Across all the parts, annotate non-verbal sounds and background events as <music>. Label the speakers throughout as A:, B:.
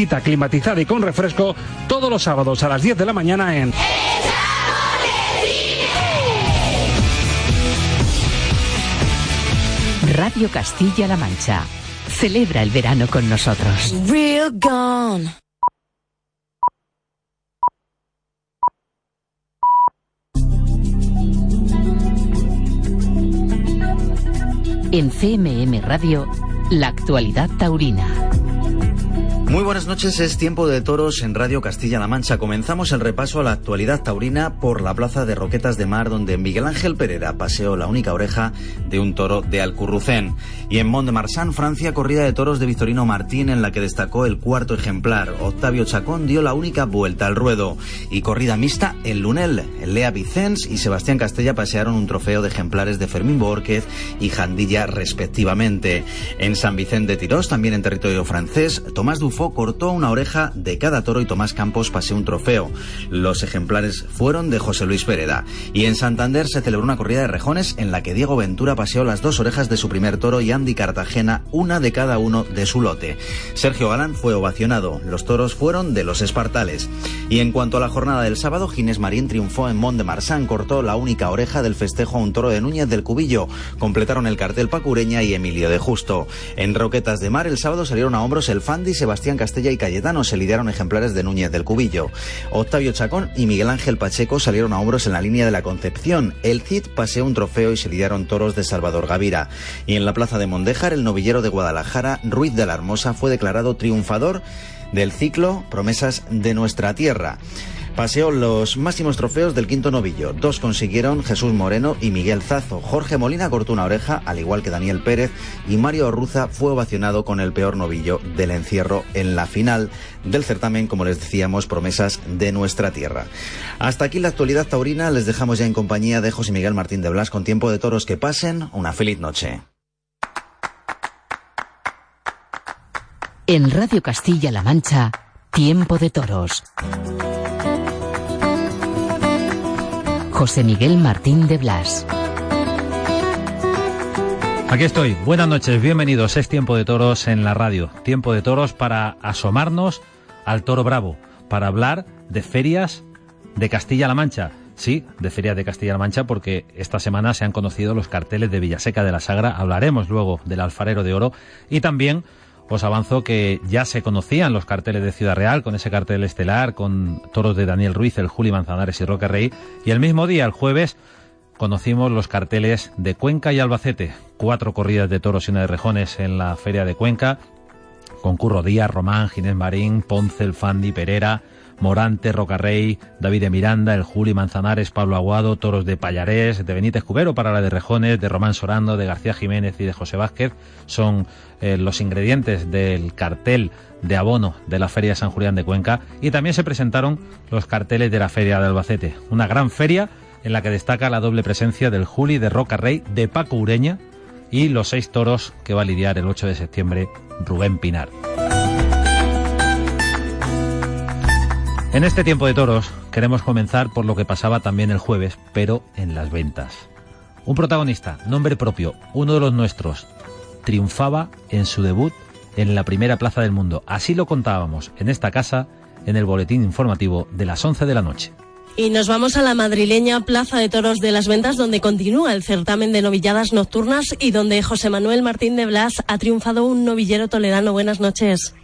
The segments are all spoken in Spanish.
A: Quita climatizada y con refresco todos los sábados a las 10 de la mañana en
B: Radio Castilla-La Mancha. Celebra el verano con nosotros.
C: Real gone.
B: En CMM Radio, la actualidad taurina.
D: Muy buenas noches, es tiempo de toros en Radio Castilla-La Mancha. Comenzamos el repaso a la actualidad taurina por la plaza de Roquetas de Mar, donde Miguel Ángel Pereira paseó la única oreja de un toro de Alcurrucén. Y en Mont de Marsan, Francia, corrida de toros de Victorino Martín, en la que destacó el cuarto ejemplar. Octavio Chacón dio la única vuelta al ruedo. Y corrida mixta en Lunel. Lea Vicens y Sebastián Castella pasearon un trofeo de ejemplares de Fermín Borquez y Jandilla, respectivamente. En San Vicente de Tirós, también en territorio francés, Tomás Dufo cortó una oreja de cada toro y Tomás Campos paseó un trofeo. Los ejemplares fueron de José Luis Pereda. Y en Santander se celebró una corrida de rejones en la que Diego Ventura paseó las dos orejas de su primer toro y Andy Cartagena una de cada uno de su lote. Sergio Galán fue ovacionado. Los toros fueron de los espartales. Y en cuanto a la jornada del sábado, Ginés Marín triunfó en Mont de Marsan, cortó la única oreja del festejo a un toro de Núñez del Cubillo. Completaron el cartel Pacureña y Emilio de Justo. En Roquetas de Mar el sábado salieron a hombros el Fandi, Sebastián Castella y Cayetano. Se lidiaron ejemplares de Núñez del Cubillo. Octavio Chacón y Miguel Ángel Pacheco salieron a hombros en la línea de la Concepción. El Cid paseó un trofeo y se lidiaron toros de Salvador Gavira. Y en la plaza de Mondejar, el novillero de Guadalajara, Ruiz de la Hermosa, fue declarado triunfador del ciclo Promesas de nuestra Tierra. Paseó los máximos trofeos del quinto novillo. Dos consiguieron Jesús Moreno y Miguel Zazo. Jorge Molina cortó una oreja, al igual que Daniel Pérez, y Mario Orruza fue ovacionado con el peor novillo del encierro en la final del certamen, como les decíamos, promesas de nuestra tierra. Hasta aquí la actualidad taurina. Les dejamos ya en compañía de José Miguel Martín de Blas con tiempo de toros que pasen. Una feliz noche.
B: En Radio Castilla-La Mancha, Tiempo de Toros. José Miguel Martín de Blas.
E: Aquí estoy. Buenas noches, bienvenidos. Es Tiempo de Toros en la radio. Tiempo de Toros para asomarnos al Toro Bravo, para hablar de ferias de Castilla-La Mancha. Sí, de ferias de Castilla-La Mancha porque esta semana se han conocido los carteles de Villaseca de la Sagra. Hablaremos luego del Alfarero de Oro y también os avanzo que ya se conocían los carteles de Ciudad Real, con ese cartel estelar, con toros de Daniel Ruiz, el Juli Manzanares y Roque Rey. Y el mismo día, el jueves, conocimos los carteles de Cuenca y Albacete. Cuatro corridas de toros y una de rejones en la feria de Cuenca. Con Curro Díaz, Román, Ginés Marín, Ponce, El Fandi, Perera, Morante, Rocarrey, David de Miranda, el Juli Manzanares, Pablo Aguado, Toros de Payarés, de Benítez Cubero para la de Rejones, de Román Sorando, de García Jiménez y de José Vázquez son eh, los ingredientes del cartel de abono de la Feria de San Julián de Cuenca y también se presentaron los carteles de la Feria de Albacete, una gran feria en la que destaca la doble presencia del Juli de Rocarrey, de Paco Ureña y los seis toros que va a lidiar el 8 de septiembre Rubén Pinar. En este tiempo de toros queremos comenzar por lo que pasaba también el jueves, pero en las ventas. Un protagonista, nombre propio, uno de los nuestros, triunfaba en su debut en la primera plaza del mundo. Así lo contábamos en esta casa, en el boletín informativo de las 11 de la noche.
F: Y nos vamos a la madrileña Plaza de Toros de las Ventas, donde continúa el certamen de novilladas nocturnas y donde José Manuel Martín de Blas ha triunfado un novillero toledano. Buenas noches.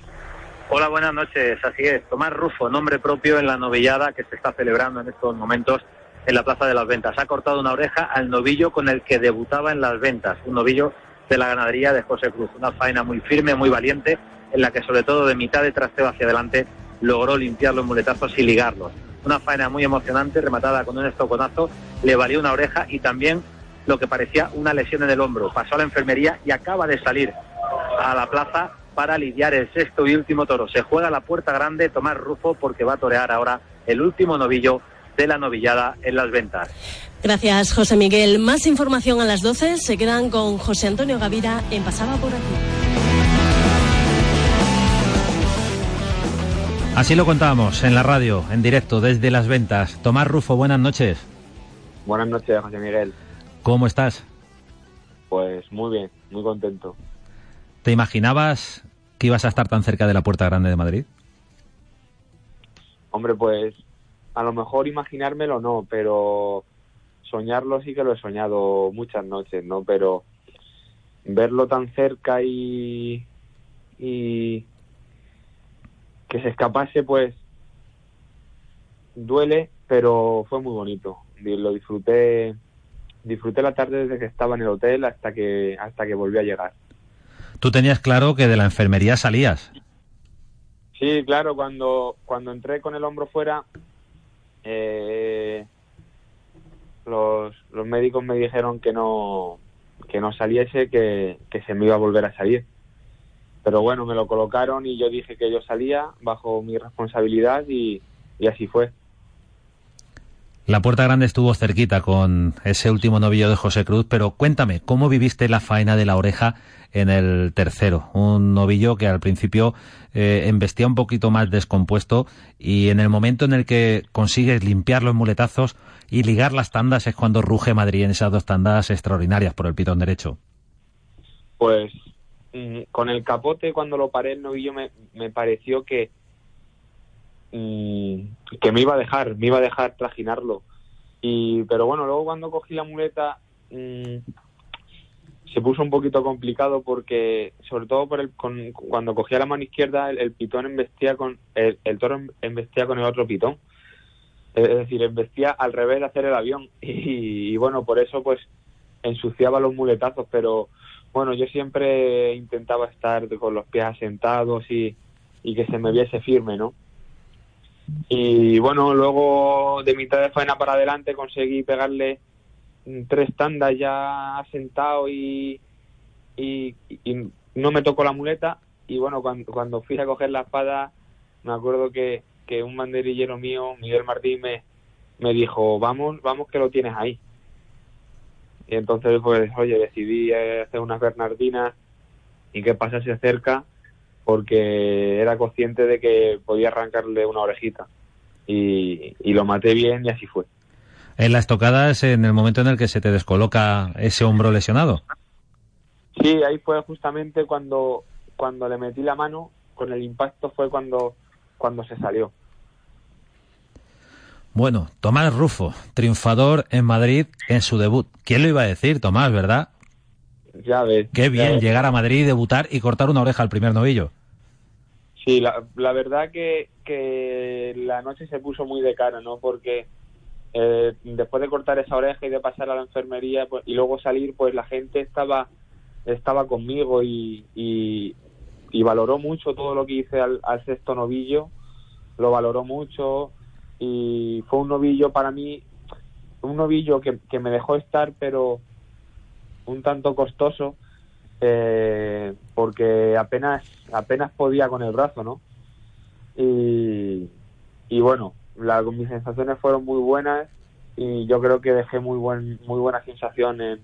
G: Hola, buenas noches. Así es, Tomás Rufo, nombre propio en la novillada que se está celebrando en estos momentos en la Plaza de las Ventas. Ha cortado una oreja al novillo con el que debutaba en las ventas, un novillo de la ganadería de José Cruz. Una faena muy firme, muy valiente, en la que sobre todo de mitad de trasteo hacia adelante logró limpiar los muletazos y ligarlos. Una faena muy emocionante, rematada con un estoconazo, le valió una oreja y también lo que parecía una lesión en el hombro. Pasó a la enfermería y acaba de salir a la plaza para lidiar el sexto y último toro. Se juega la puerta grande Tomás Rufo porque va a torear ahora el último novillo de la novillada en las ventas.
F: Gracias, José Miguel. Más información a las 12. Se quedan con José Antonio Gavira en Pasaba por aquí.
E: Así lo contábamos en la radio, en directo, desde las ventas. Tomás Rufo, buenas noches.
C: Buenas noches, José Miguel.
E: ¿Cómo estás?
C: Pues muy bien, muy contento.
E: ¿Te imaginabas que ibas a estar tan cerca de la Puerta Grande de Madrid?
C: Hombre, pues a lo mejor imaginármelo no, pero soñarlo sí que lo he soñado muchas noches, ¿no? Pero verlo tan cerca y, y que se escapase, pues duele, pero fue muy bonito. Lo disfruté, disfruté la tarde desde que estaba en el hotel hasta que hasta que volví a llegar.
E: Tú tenías claro que de la enfermería salías.
C: Sí, claro. Cuando cuando entré con el hombro fuera, eh, los, los médicos me dijeron que no que no saliese, que, que se me iba a volver a salir. Pero bueno, me lo colocaron y yo dije que yo salía bajo mi responsabilidad y, y así fue.
E: La Puerta Grande estuvo cerquita con ese último novillo de José Cruz, pero cuéntame, ¿cómo viviste la faena de la oreja en el tercero? Un novillo que al principio eh, embestía un poquito más descompuesto y en el momento en el que consigues limpiar los muletazos y ligar las tandas es cuando ruge Madrid en esas dos tandas extraordinarias por el pitón derecho.
C: Pues mm, con el capote cuando lo paré el novillo me, me pareció que que me iba a dejar, me iba a dejar trajinarlo. Y pero bueno, luego cuando cogí la muleta mm, se puso un poquito complicado porque sobre todo por el, con, cuando cogía la mano izquierda el, el pitón embestía con el, el toro embestía con el otro pitón es decir, embestía al revés de hacer el avión <laughs> y, y, bueno, por eso pues ensuciaba los muletazos, pero bueno, yo siempre intentaba estar con los pies asentados y, y que se me viese firme, ¿no? Y bueno, luego de mitad de faena para adelante conseguí pegarle tres tandas ya asentado y, y, no me tocó la muleta. Y bueno, cuando, cuando fui a coger la espada me acuerdo que, que un banderillero mío, Miguel Martín, me, me dijo, vamos, vamos que lo tienes ahí. Y entonces, pues, oye, decidí hacer unas bernardinas y que pasase cerca porque era consciente de que podía arrancarle una orejita. Y, y lo maté bien y así fue.
E: En la estocada es en el momento en el que se te descoloca ese hombro lesionado.
C: Sí, ahí fue justamente cuando, cuando le metí la mano, con el impacto fue cuando cuando se salió.
E: Bueno, Tomás Rufo, triunfador en Madrid en su debut. ¿Quién lo iba a decir, Tomás, verdad?
C: Ya ves.
E: Qué bien
C: ves.
E: llegar a Madrid, debutar y cortar una oreja al primer novillo.
C: Sí, la, la verdad que, que, la noche se puso muy de cara, ¿no? Porque eh, después de cortar esa oreja y de pasar a la enfermería pues, y luego salir, pues la gente estaba estaba conmigo y, y, valoró mucho todo lo que hice al, al, sexto novillo, lo valoró mucho y fue un novillo para mí, un novillo que, que me dejó estar, pero un tanto costoso, eh, porque apenas, apenas podía con el brazo, ¿no? Y, bueno, la, mis sensaciones fueron muy buenas y yo creo que dejé muy buen, muy buena sensación en,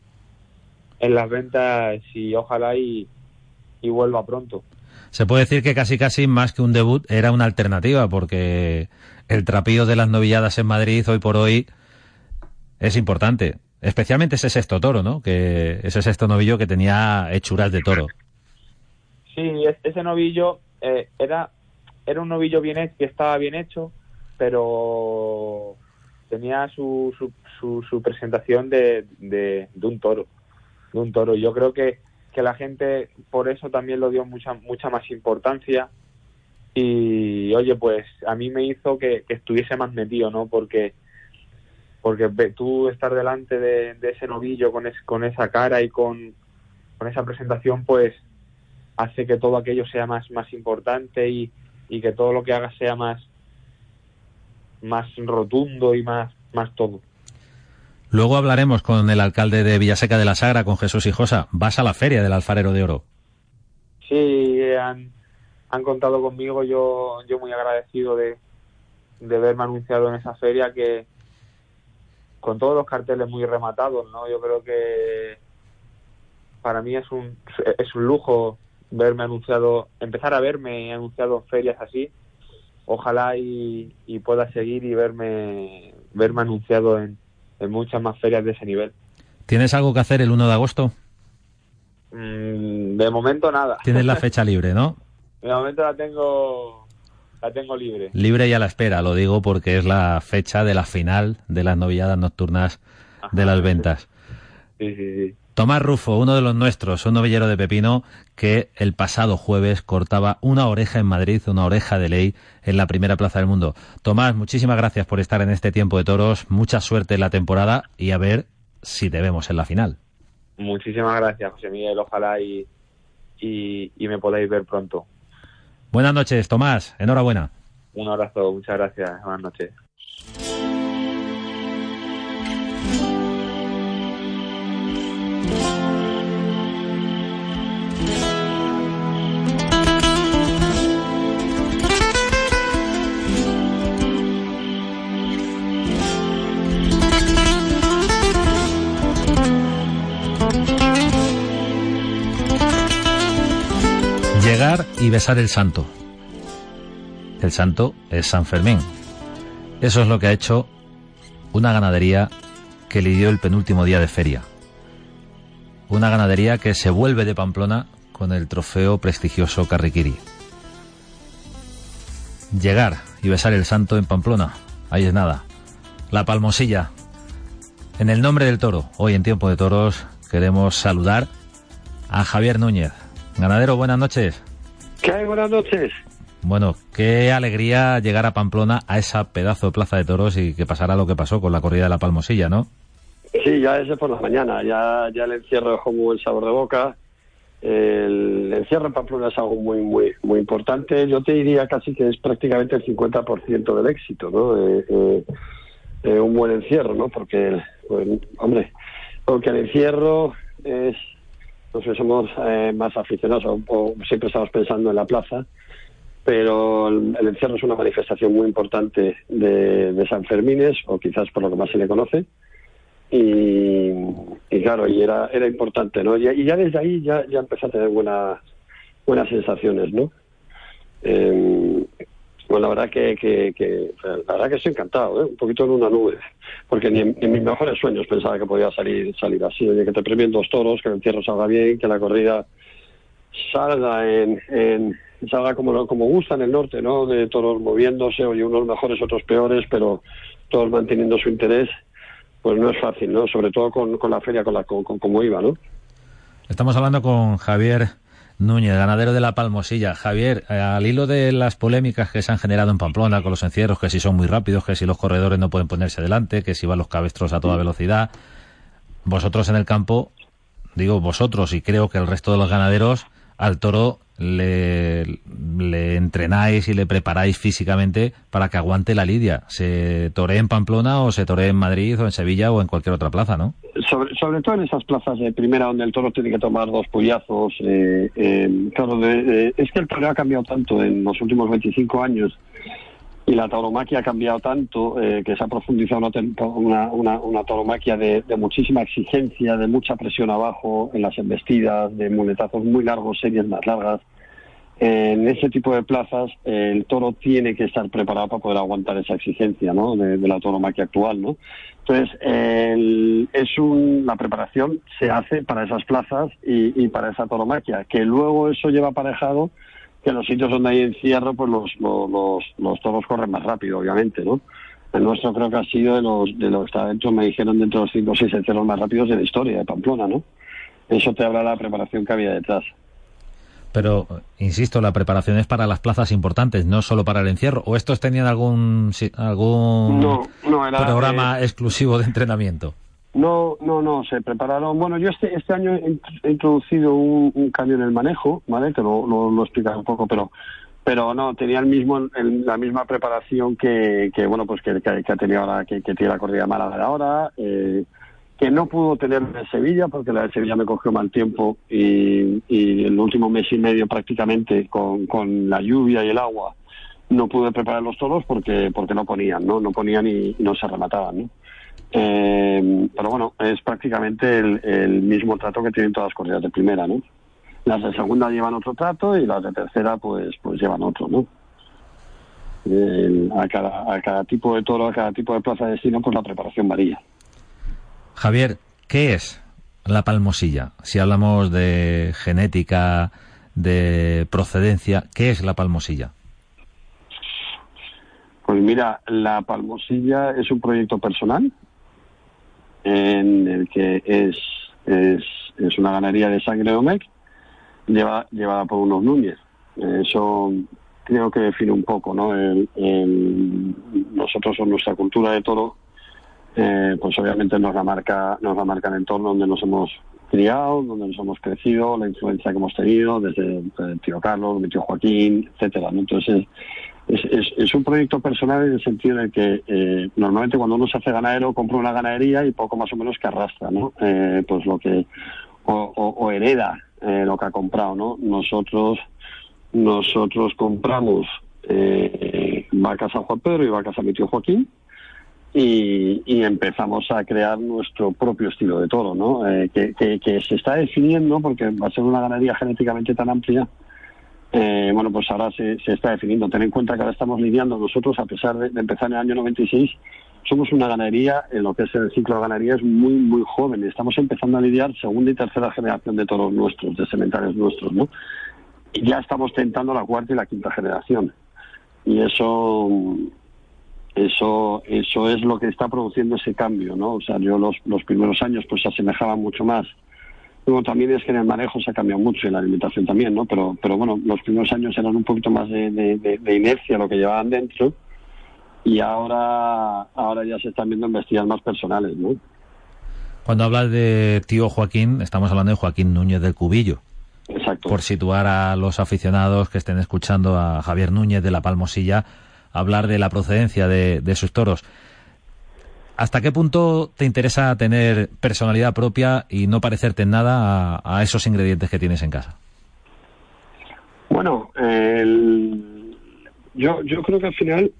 C: en las ventas y ojalá y, y vuelva pronto
E: se puede decir que casi casi más que un debut era una alternativa porque el trapío de las novilladas en Madrid hoy por hoy es importante, especialmente ese sexto toro, ¿no? Que ese sexto novillo que tenía hechuras de toro.
C: Sí, ese novillo eh, era era un novillo bien hecho, que estaba bien hecho, pero tenía su, su, su, su presentación de, de, un toro, de un toro. Yo creo que que la gente por eso también lo dio mucha mucha más importancia y oye pues a mí me hizo que, que estuviese más metido no porque porque tú estar delante de, de ese novillo con es, con esa cara y con, con esa presentación pues hace que todo aquello sea más más importante y, y que todo lo que hagas sea más más rotundo y más más todo
E: Luego hablaremos con el alcalde de Villaseca de la Sagra, con Jesús Hijosa. ¿Vas a la feria del Alfarero de Oro?
C: sí, han, han contado conmigo. Yo, yo muy agradecido de, de verme anunciado en esa feria que con todos los carteles muy rematados, ¿no? Yo creo que para mí es un, es un lujo verme anunciado, empezar a verme anunciado en ferias así. Ojalá y, y pueda seguir y verme, verme anunciado en, en muchas más ferias de ese nivel.
E: ¿Tienes algo que hacer el 1 de agosto?
C: Mm, de momento nada.
E: Tienes la <laughs> fecha libre, ¿no?
C: De momento la tengo, la tengo libre.
E: Libre y a la espera, lo digo porque es la fecha de la final de las novilladas nocturnas de las ventas.
C: Sí, sí, sí.
E: Tomás Rufo, uno de los nuestros, un novillero de Pepino que el pasado jueves cortaba una oreja en Madrid, una oreja de ley en la primera plaza del mundo. Tomás, muchísimas gracias por estar en este tiempo de toros, mucha suerte en la temporada y a ver si te vemos en la final.
C: Muchísimas gracias, José Miguel. Ojalá y, y, y me podáis ver pronto.
E: Buenas noches, Tomás. Enhorabuena.
C: Un abrazo, muchas gracias. Buenas noches.
E: Llegar y besar el santo. El santo es San Fermín. Eso es lo que ha hecho una ganadería que lidió el penúltimo día de feria. Una ganadería que se vuelve de Pamplona con el trofeo prestigioso Carriquiri. Llegar y besar el santo en Pamplona. Ahí es nada. La palmosilla. En el nombre del toro, hoy en Tiempo de Toros, queremos saludar a Javier Núñez. Ganadero, buenas noches.
H: ¿Qué hay? Buenas noches.
E: Bueno, qué alegría llegar a Pamplona a esa pedazo de plaza de toros y que pasara lo que pasó con la corrida de la Palmosilla, ¿no?
H: Sí, ya ese por la mañana, ya, ya el encierro dejó muy buen sabor de boca. El encierro en Pamplona es algo muy, muy, muy importante. Yo te diría casi que es prácticamente el 50% del éxito, ¿no? Eh, eh, eh, un buen encierro, ¿no? Porque, pues, hombre, porque el encierro es, no sé, somos eh, más aficionados, o, siempre estamos pensando en la plaza, pero el, encierro es una manifestación muy importante de, San Fermines, o quizás por lo que más se le conoce. Y, y claro, y era, era importante, ¿no? Y, y ya desde ahí ya, ya empecé a tener buenas, buenas sensaciones, ¿no? Eh, bueno, la verdad que, que, que- la verdad que estoy encantado, ¿eh? un poquito en una nube, porque ni en, mis mejores sueños pensaba que podía salir salir así, oye, que te premien dos toros, que el encierro salga bien, que la corrida salga en, en salga como como gusta en el norte, ¿no? De toros moviéndose, oye, unos mejores, otros peores, pero todos manteniendo su interés, pues no es fácil, ¿no? Sobre todo con, con la feria con la con, con- como iba, ¿no?
E: Estamos hablando con Javier Núñez, ganadero de la Palmosilla. Javier, eh, al hilo de las polémicas que se han generado en Pamplona con los encierros, que si son muy rápidos, que si los corredores no pueden ponerse delante, que si van los cabestros a toda velocidad, vosotros en el campo, digo vosotros y creo que el resto de los ganaderos, al toro le, le entrenáis y le preparáis físicamente para que aguante la lidia. Se toree en Pamplona o se toree en Madrid o en Sevilla o en cualquier otra plaza, ¿no?
H: sobre, todo en esas plazas de primera donde el toro tiene que tomar dos puyazos. Eh, eh, claro, de- de- es que el toro ha cambiado tanto en los últimos 25 años y la tauromaquia ha cambiado tanto eh, que se ha profundizado una, una, una, tauromaquia de, muchísima exigencia, de mucha presión abajo en las embestidas, de muletazos muy largos, series más largas. En ese tipo de plazas el toro tiene que estar preparado para poder aguantar esa exigencia ¿no? de, de la tauromaquia actual. ¿no? Entonces, el- es un, la preparación se hace para esas plazas y, y para esa tauromaquia, que luego eso lleva aparejado que los sitios donde hay encierro, pues los, los, los, los toros corren más rápido, obviamente, ¿no? El nuestro creo que ha sido de los, de los que está dentro, me dijeron, dentro de los cinco o seis encierros más rápidos de la historia de Pamplona, ¿no? Eso te habla de la preparación que había detrás.
E: Pero, insisto, la preparación es para las plazas importantes, no solo para el encierro. ¿O estos tenían algún, algún
H: No, no, era,
E: programa
H: eh,
E: exclusivo de entrenamiento?
H: No, no, no, se prepararon. Bueno, yo este, este año he, int- he introducido un, cambio en el manejo, ¿vale? Que lo, lo, un poco, pero pero no, tenía el mismo, el- la misma preparación que, que bueno, pues que, que, ha tenido ahora, que, tiene la corrida Málaga de ahora, eh, que no pudo tener en Sevilla, porque la de Sevilla me cogió mal tiempo y, y el último mes y medio prácticamente con, con la lluvia y el agua no pude preparar los toros porque porque no ponían, ¿no? No ponían y, no se remataban, ¿no? Eh, pero bueno, es prácticamente el, el, mismo trato que tienen todas las corridas de primera, ¿no? Las de segunda llevan otro trato y las de tercera pues pues llevan otro, ¿no? a, cada, a cada tipo de toro, a cada tipo de plaza de destino, pues la preparación varía.
E: Javier, ¿qué es la palmosilla? Si hablamos de genética, de procedencia, ¿qué es la palmosilla?
H: Pues mira, la palmosilla es un proyecto personal en el que es, es, es una ganadería de sangre de Omec lleva, llevada por unos Núñez. Eso creo que define un poco, ¿no? El, nosotros en nuestra cultura de toro, eh, pues obviamente nos la marca, nos la marca el entorno donde nos hemos criado, donde nos hemos crecido, la influencia que hemos tenido desde el tío Carlos, mi tío Joaquín, etcétera. Entonces es, es, un proyecto personal en el sentido de que eh, normalmente cuando uno se hace ganadero compra una ganadería y poco más o menos que arrastra, ¿no? Eh, pues lo que o, o, hereda eh, lo que ha comprado, ¿no? Nosotros nosotros compramos eh, vacas a Juan Pedro y vacas a mi tío Joaquín y, y empezamos a crear nuestro propio estilo de toro, ¿no? Eh, que, que, que, se está definiendo porque va a ser una ganadería genéticamente tan amplia. Eh, bueno, pues ahora se, se, está definiendo. Ten en cuenta que ahora estamos lidiando nosotros, a pesar de, empezar en el año 96, somos una ganadería, en lo que es el ciclo de ganadería, es muy, muy joven. Estamos empezando a lidiar segunda y tercera generación de toros nuestros, de sementales nuestros, ¿no? y ya estamos tentando la cuarta y la quinta generación. Y eso, eso, eso es lo que está produciendo ese cambio, ¿no? O sea, yo los, los primeros años pues se asemejaban mucho más. Luego también es que en el manejo se ha cambiado mucho y en la alimentación también, ¿no? Pero, pero bueno, los primeros años eran un poquito más de, de, inercia lo que llevaban dentro y ahora, ahora ya se están viendo investidas más personales, ¿no?
E: Cuando hablas de tío Joaquín, estamos hablando de Joaquín Núñez del Cubillo.
H: Exacto.
E: Por situar a los aficionados que estén escuchando a Javier Núñez de la Palmosilla hablar de la procedencia de, de, sus toros. ¿Hasta qué punto te interesa tener personalidad propia y no parecerte en nada a, a esos ingredientes que tienes en casa?
H: Bueno, yo, yo creo que al final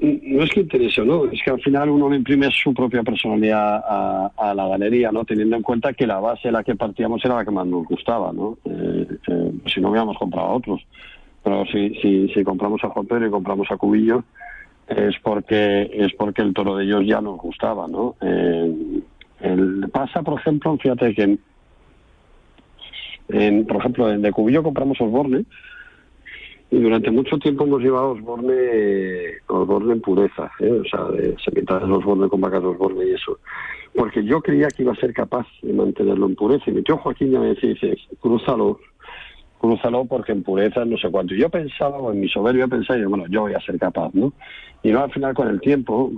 H: no es que interese no, es que al final uno le imprime su propia personalidad a, a, la galería, ¿no? Teniendo en cuenta que la base de la que partíamos era la que más nos gustaba, ¿no? Eh, eh, si no hubiéramos comprado a otros. Pero si, si, si compramos a Juan Pedro y compramos a Cubillo, es porque, es porque el toro de ellos ya nos gustaba, ¿no? Eh, el, pasa, por ejemplo, fíjate que en, por ejemplo, en de Cubillo compramos Osborne, y durante mucho tiempo hemos llevado Osborne, Osborne en pureza, ¿eh? o sea, de sementales Osborne con vacas Osborne y eso. Porque yo creía que iba a ser capaz de mantenerlo en pureza. Y mi tío Joaquín ya me decía, dice, crúzalo, crúzalo porque en pureza no sé cuánto. Y yo pensaba, en mi soberbia pensaba, yo, bueno, yo voy a ser capaz, ¿no? Y no, al final con el tiempo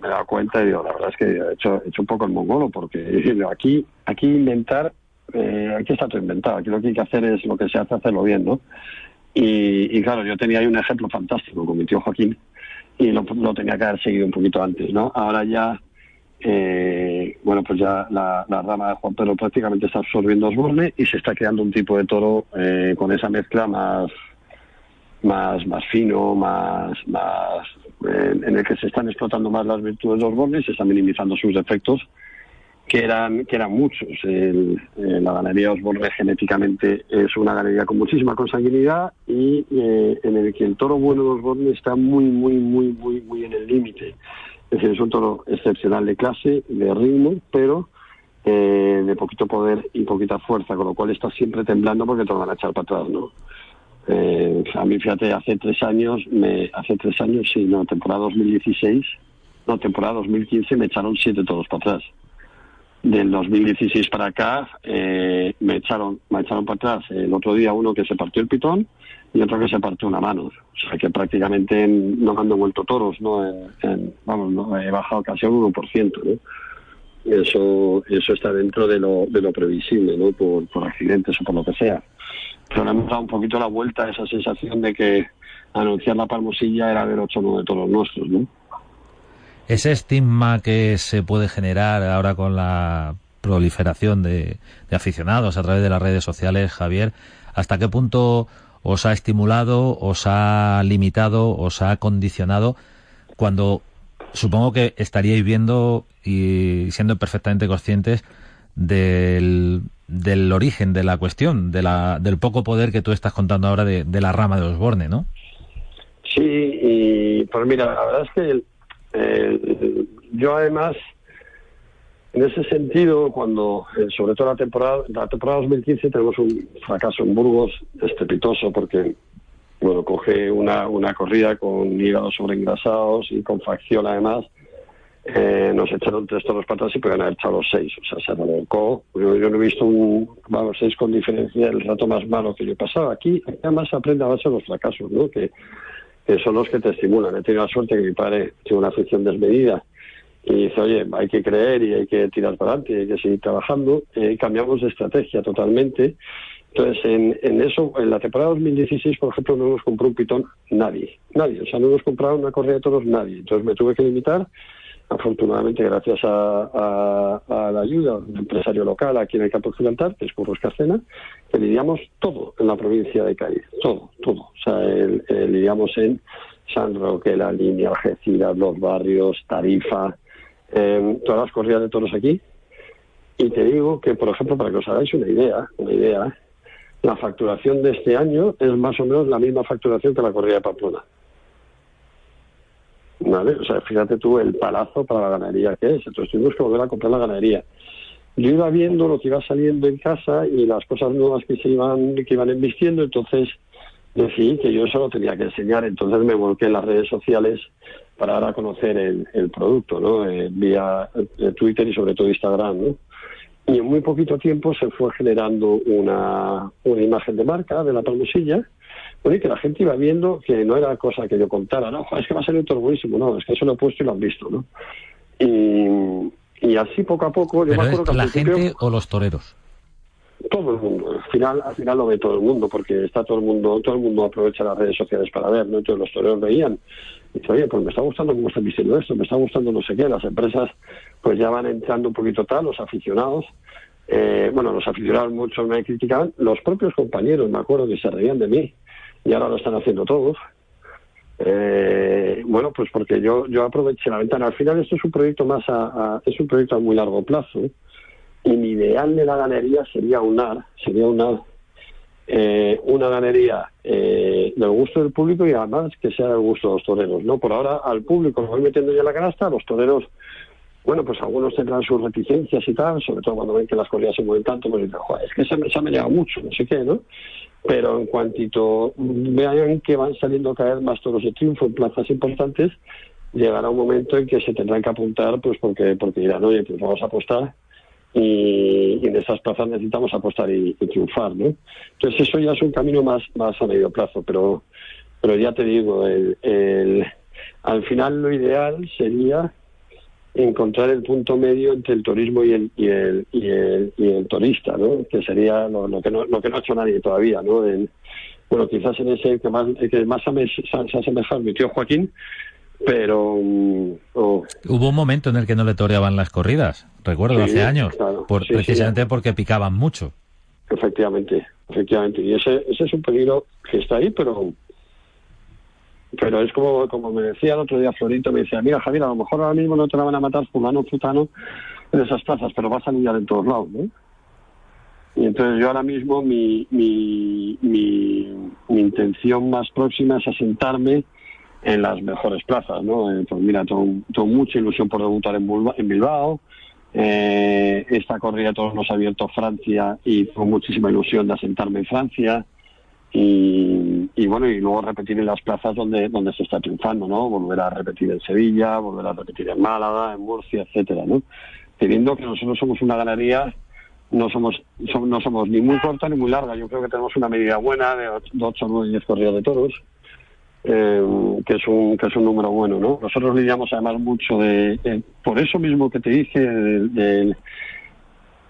H: me he dado cuenta y digo, la verdad es que he hecho, he hecho un poco el mongolo, porque <laughs> aquí, aquí inventar, eh, aquí está todo inventado. Aquí lo que hay que hacer es lo que se hace, hacerlo bien, ¿no? Y, y, claro, yo tenía ahí un ejemplo fantástico con mi tío Joaquín y lo, lo, tenía que haber seguido un poquito antes, ¿no? Ahora ya, eh, bueno, pues ya la, rama de Juan Pedro prácticamente está absorbiendo Osborne y se está creando un tipo de toro eh, con esa mezcla más más más fino, más más en el que se están explotando más las virtudes de Osborne y se están minimizando sus defectos que eran, que eran muchos. Eh, la ganadería Osborne genéticamente es una ganadería con muchísima consanguinidad y eh, en el que el toro bueno de Osborne está muy, muy, muy, muy, muy en el límite. Es decir, es un toro excepcional de clase, de ritmo, pero eh, de poquito poder y poquita fuerza, con lo cual está siempre temblando porque te van a echar para atrás, ¿no? Eh, a mí, fíjate, hace tres años, me, hace tres años, sí, no, temporada 2016, no, temporada 2015 me echaron siete todos para atrás del 2016 para acá eh, me echaron me echaron para atrás el otro día uno que se partió el pitón y otro que se partió una mano. O sea que prácticamente no me han devuelto toros no en, en, vamos no he bajado casi un 1% ¿no? eso eso está dentro de lo de lo previsible no por, por accidentes o por lo que sea. Pero le hemos dado un poquito la vuelta a esa sensación de que anunciar la palmosilla era ver ocho o nueve toros nuestros no
E: ese estigma que se puede generar ahora con la proliferación de, aficionados a través de las redes sociales, Javier, ¿hasta qué punto os ha estimulado, os ha limitado, os ha condicionado cuando supongo que estaríais viendo y siendo perfectamente conscientes del, del origen de la cuestión, de la, del poco poder que tú estás contando ahora de, la rama de Osborne, ¿no?
H: Sí, y pues mira, la verdad es que yo además, en ese sentido, cuando, eh, sobre todo la temporada, la temporada 2015 tenemos un fracaso en Burgos estrepitoso porque, bueno, coge una, una corrida con hígados sobreengrasados y con facción además, eh, nos echaron tres toros para atrás y podían haber echado seis. O sea, se revolcó. Yo, yo, no he visto un, vamos, seis con diferencia el rato más malo que yo he pasado. Aquí, además, aprende a base de los fracasos, ¿no? Que, son los que te estimulan. He tenido la suerte que mi padre tiene una afición desmedida y dice, oye, hay que creer y hay que tirar para adelante hay que seguir trabajando. Eh, cambiamos de estrategia totalmente. Entonces, en, en, eso, en la temporada 2016, por ejemplo, no nos compró un pitón nadie. Nadie. O sea, no nos compraron una corrida de toros nadie. Entonces me tuve que limitar afortunadamente gracias a, la ayuda de un empresario local aquí en el campo de Gibraltar, que es Curros Carcena, que lidiamos todo en la provincia de Cádiz, todo, todo. O sea, lidiamos en San Roque, la línea, Algeciras, los barrios, Tarifa, em, todas las corridas de toros aquí. Y te digo que, por ejemplo, para que os hagáis una idea, una idea, la facturación de este año es más o menos la misma facturación que la corrida de Pamplona. ¿vale? O sea, fíjate tú el palazo para la ganadería que es. Entonces tuvimos que volver a comprar la ganadería. Yo iba viendo lo que iba saliendo en casa y las cosas nuevas que se iban, que iban embistiendo, entonces decidí que yo eso lo tenía que enseñar. Entonces me volqué en las redes sociales para dar a conocer el, el producto, ¿no? Eh, vía eh, Twitter y sobre todo Instagram, ¿no? Y en muy poquito tiempo se fue generando una, una imagen de marca de la palmosilla Oye, que la gente iba viendo que no era cosa que yo contara, no, es que va a ser un toro buenísimo, no, es que eso lo he puesto y lo han visto, ¿no? Y, así poco a poco,
E: yo me acuerdo que ¿La gente o los toreros?
H: Todo el mundo, al final, al final lo ve todo el mundo, porque está todo el mundo, todo el mundo aprovecha las redes sociales para ver, ¿no? Entonces los toreros veían, y dice, oye, pues me está gustando cómo están diciendo esto, me está gustando no sé qué, las empresas pues ya van entrando un poquito tal, los aficionados, eh, bueno, los aficionados muchos me criticaban, los propios compañeros, me acuerdo que se reían de mí, y ahora lo están haciendo todos. Eh, bueno, pues porque yo yo aproveché la ventana. Al final esto es un proyecto más a, es un proyecto a muy largo plazo y mi ideal de la ganadería sería unar sería unar eh, una ganadería eh, del gusto del público y además que sea del gusto de los toreros. No, por ahora al público lo voy metiendo ya en la canasta, los toreros bueno, pues algunos tendrán sus reticencias y tal, sobre todo cuando ven que las corridas se mueven tanto, pues dicen, es que se se me ha mucho, no sé qué, ¿no? pero en cuantito vean que van saliendo cada vez más toros de triunfo en plazas importantes, llegará un momento en que se tendrán que apuntar, pues porque, porque dirán, oye, pues vamos a apostar y, en esas plazas necesitamos apostar y, triunfar, ¿no? Entonces eso ya es un camino más, más a medio plazo, pero, pero ya te digo, el, al final lo ideal sería encontrar el punto medio entre el turismo y el y el, y el, y el turista, ¿no? Que sería lo, que no lo que no ha hecho nadie todavía, ¿no? bueno, quizás en ese que más que más se ha asemejado mi tío Joaquín, pero
E: mm, hubo un momento en el que no le toreaban las corridas, recuerdo hace años, por, precisamente porque picaban mucho.
H: Efectivamente, efectivamente, y ese ese es un peligro que está ahí, pero pero es como, como me decía el otro día Florito, me decía, mira Javier, a lo mejor ahora mismo no te la van a matar fulano futano en esas plazas, pero vas a lidiar en todos lados, ¿no? Y entonces yo ahora mismo mi, mi, mi, intención más próxima es asentarme en las mejores plazas, ¿no? Eh, pues mira, tengo, mucha ilusión por debutar en, en Bilbao, eh, esta corrida todos nos ha abierto Francia y con muchísima ilusión de asentarme en Francia. Y, bueno y luego repetir en las plazas donde donde se está triunfando no volver a repetir en Sevilla volver a repetir en Málaga en Murcia etcétera no teniendo que nosotros somos una ganadería no somos, no somos ni muy corta ni muy larga. Yo creo que tenemos una medida buena de 8, 9 10 corridas de toros eh, que es un que es un número bueno no nosotros lidiamos además mucho de, por eso mismo que te dije del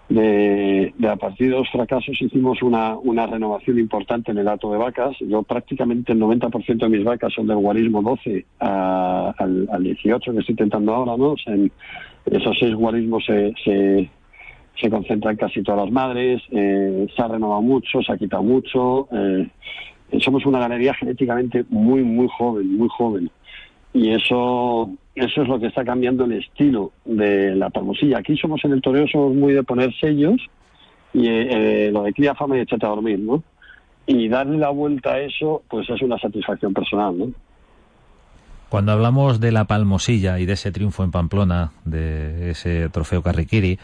H: de, a partir de los fracasos hicimos una, una renovación importante en el hato de vacas. Yo prácticamente el 90% de mis vacas son del guarismo 12 al, al, 18 que estoy intentando ahora, ¿no? en esos seis guarismos se, se, se, concentran casi todas las madres, eh, se ha renovado mucho, se ha quitado mucho. Eh, somos una galería genéticamente muy, muy joven, muy joven. Y eso eso es lo que está cambiando el estilo de la palmosilla. Aquí somos en el toreo, somos muy de poner sellos y eh, lo de cría fama y echate a dormir, ¿no? Y darle la vuelta a eso, pues es una satisfacción personal, ¿no?
E: Cuando hablamos de la palmosilla y de ese triunfo en Pamplona, de ese trofeo Carriquiri,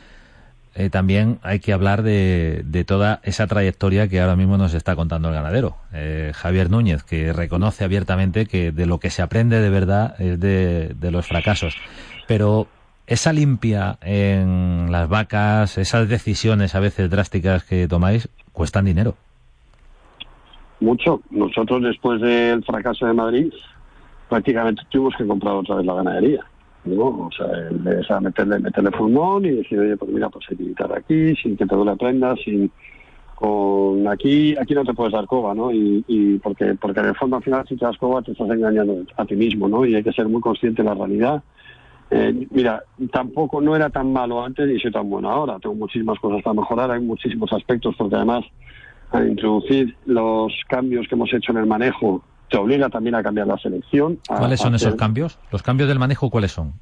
E: eh, también hay que hablar de, toda esa trayectoria que ahora mismo nos está contando el ganadero. Eh, Javier Núñez, que reconoce abiertamente que de lo que se aprende de verdad es de, los fracasos. Pero esa limpia en las vacas, esas decisiones a veces drásticas que tomáis, cuestan dinero.
H: Mucho. Nosotros después del fracaso de Madrid, prácticamente tuvimos que comprar otra vez la ganadería. ¿No? O sea, meterle, meterle pulmón y decir, oye, pues mira, pues hay que quitar aquí, sin que te duele prenda, sin con aquí aquí no te puedes dar coba, ¿no? Y, porque porque en el fondo al final si te das coba te estás engañando a ti mismo, ¿no? Y hay que ser muy consciente de la realidad. Eh, mira, tampoco no era tan malo antes y soy tan bueno ahora. Tengo muchísimas cosas para mejorar, hay muchísimos aspectos porque además al introducir los cambios que hemos hecho en el manejo te obliga también a cambiar la selección.
E: ¿Cuáles son esos cambios? ¿Los cambios del manejo cuáles son?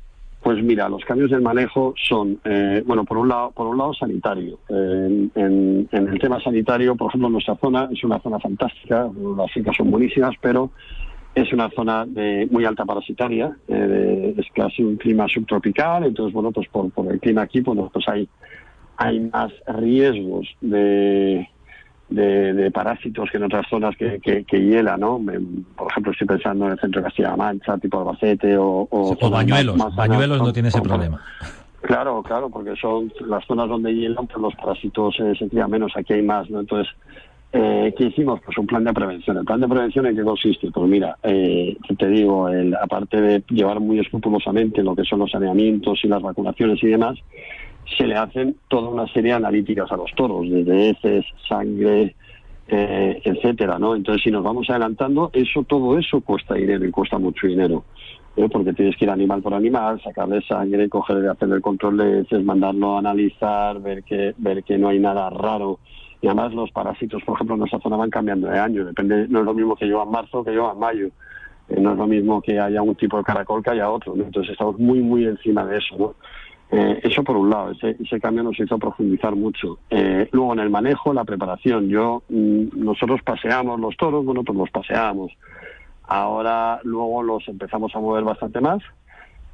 H: Pues mira, los cambios del manejo son, eh, bueno, por un lado, por un lado sanitario. en, el tema sanitario, por ejemplo, nuestra zona es una zona fantástica, las fincas son buenísimas, pero es una zona de muy alta parasitaria, eh, es casi un clima subtropical, entonces, bueno, pues por, por el clima aquí, pues, pues hay, hay más riesgos de, de, parásitos que en otras zonas que, que, hiela, ¿no? Por ejemplo, estoy pensando en el centro de Castilla-La Mancha, tipo Albacete o...
E: O, bañuelos, bañuelos no tiene ese problema.
H: Claro, claro, porque son las zonas donde hielan, pues los parásitos eh, se crían menos, aquí hay más, ¿no? Entonces, eh, ¿qué hicimos? Pues un plan de prevención. ¿El plan de prevención en qué consiste? Pues mira, eh, te digo, el, aparte de llevar muy escrupulosamente lo que son los saneamientos y las vacunaciones y demás, se le hacen toda una serie de analíticas a los toros, desde heces, sangre, eh, etcétera, ¿no? Entonces, si nos vamos adelantando, eso, todo eso cuesta dinero y cuesta mucho dinero, ¿eh? porque tienes que ir animal por animal, sacarle sangre, coger, hacer el control de heces, mandarlo a analizar, ver que, ver que no hay nada raro. Y además los parásitos, por ejemplo, en nuestra zona van cambiando de año, depende, no es lo mismo que yo en marzo que yo en mayo. Eh, no es lo mismo que haya un tipo de caracol que haya otro, Entonces estamos muy, muy encima de eso, ¿no? Eh, eso por un lado, ese, cambio nos hizo profundizar mucho. Eh, luego en el manejo, la preparación. Yo, mm, nosotros paseamos los toros, bueno, pues los paseamos. Ahora luego los empezamos a mover bastante más.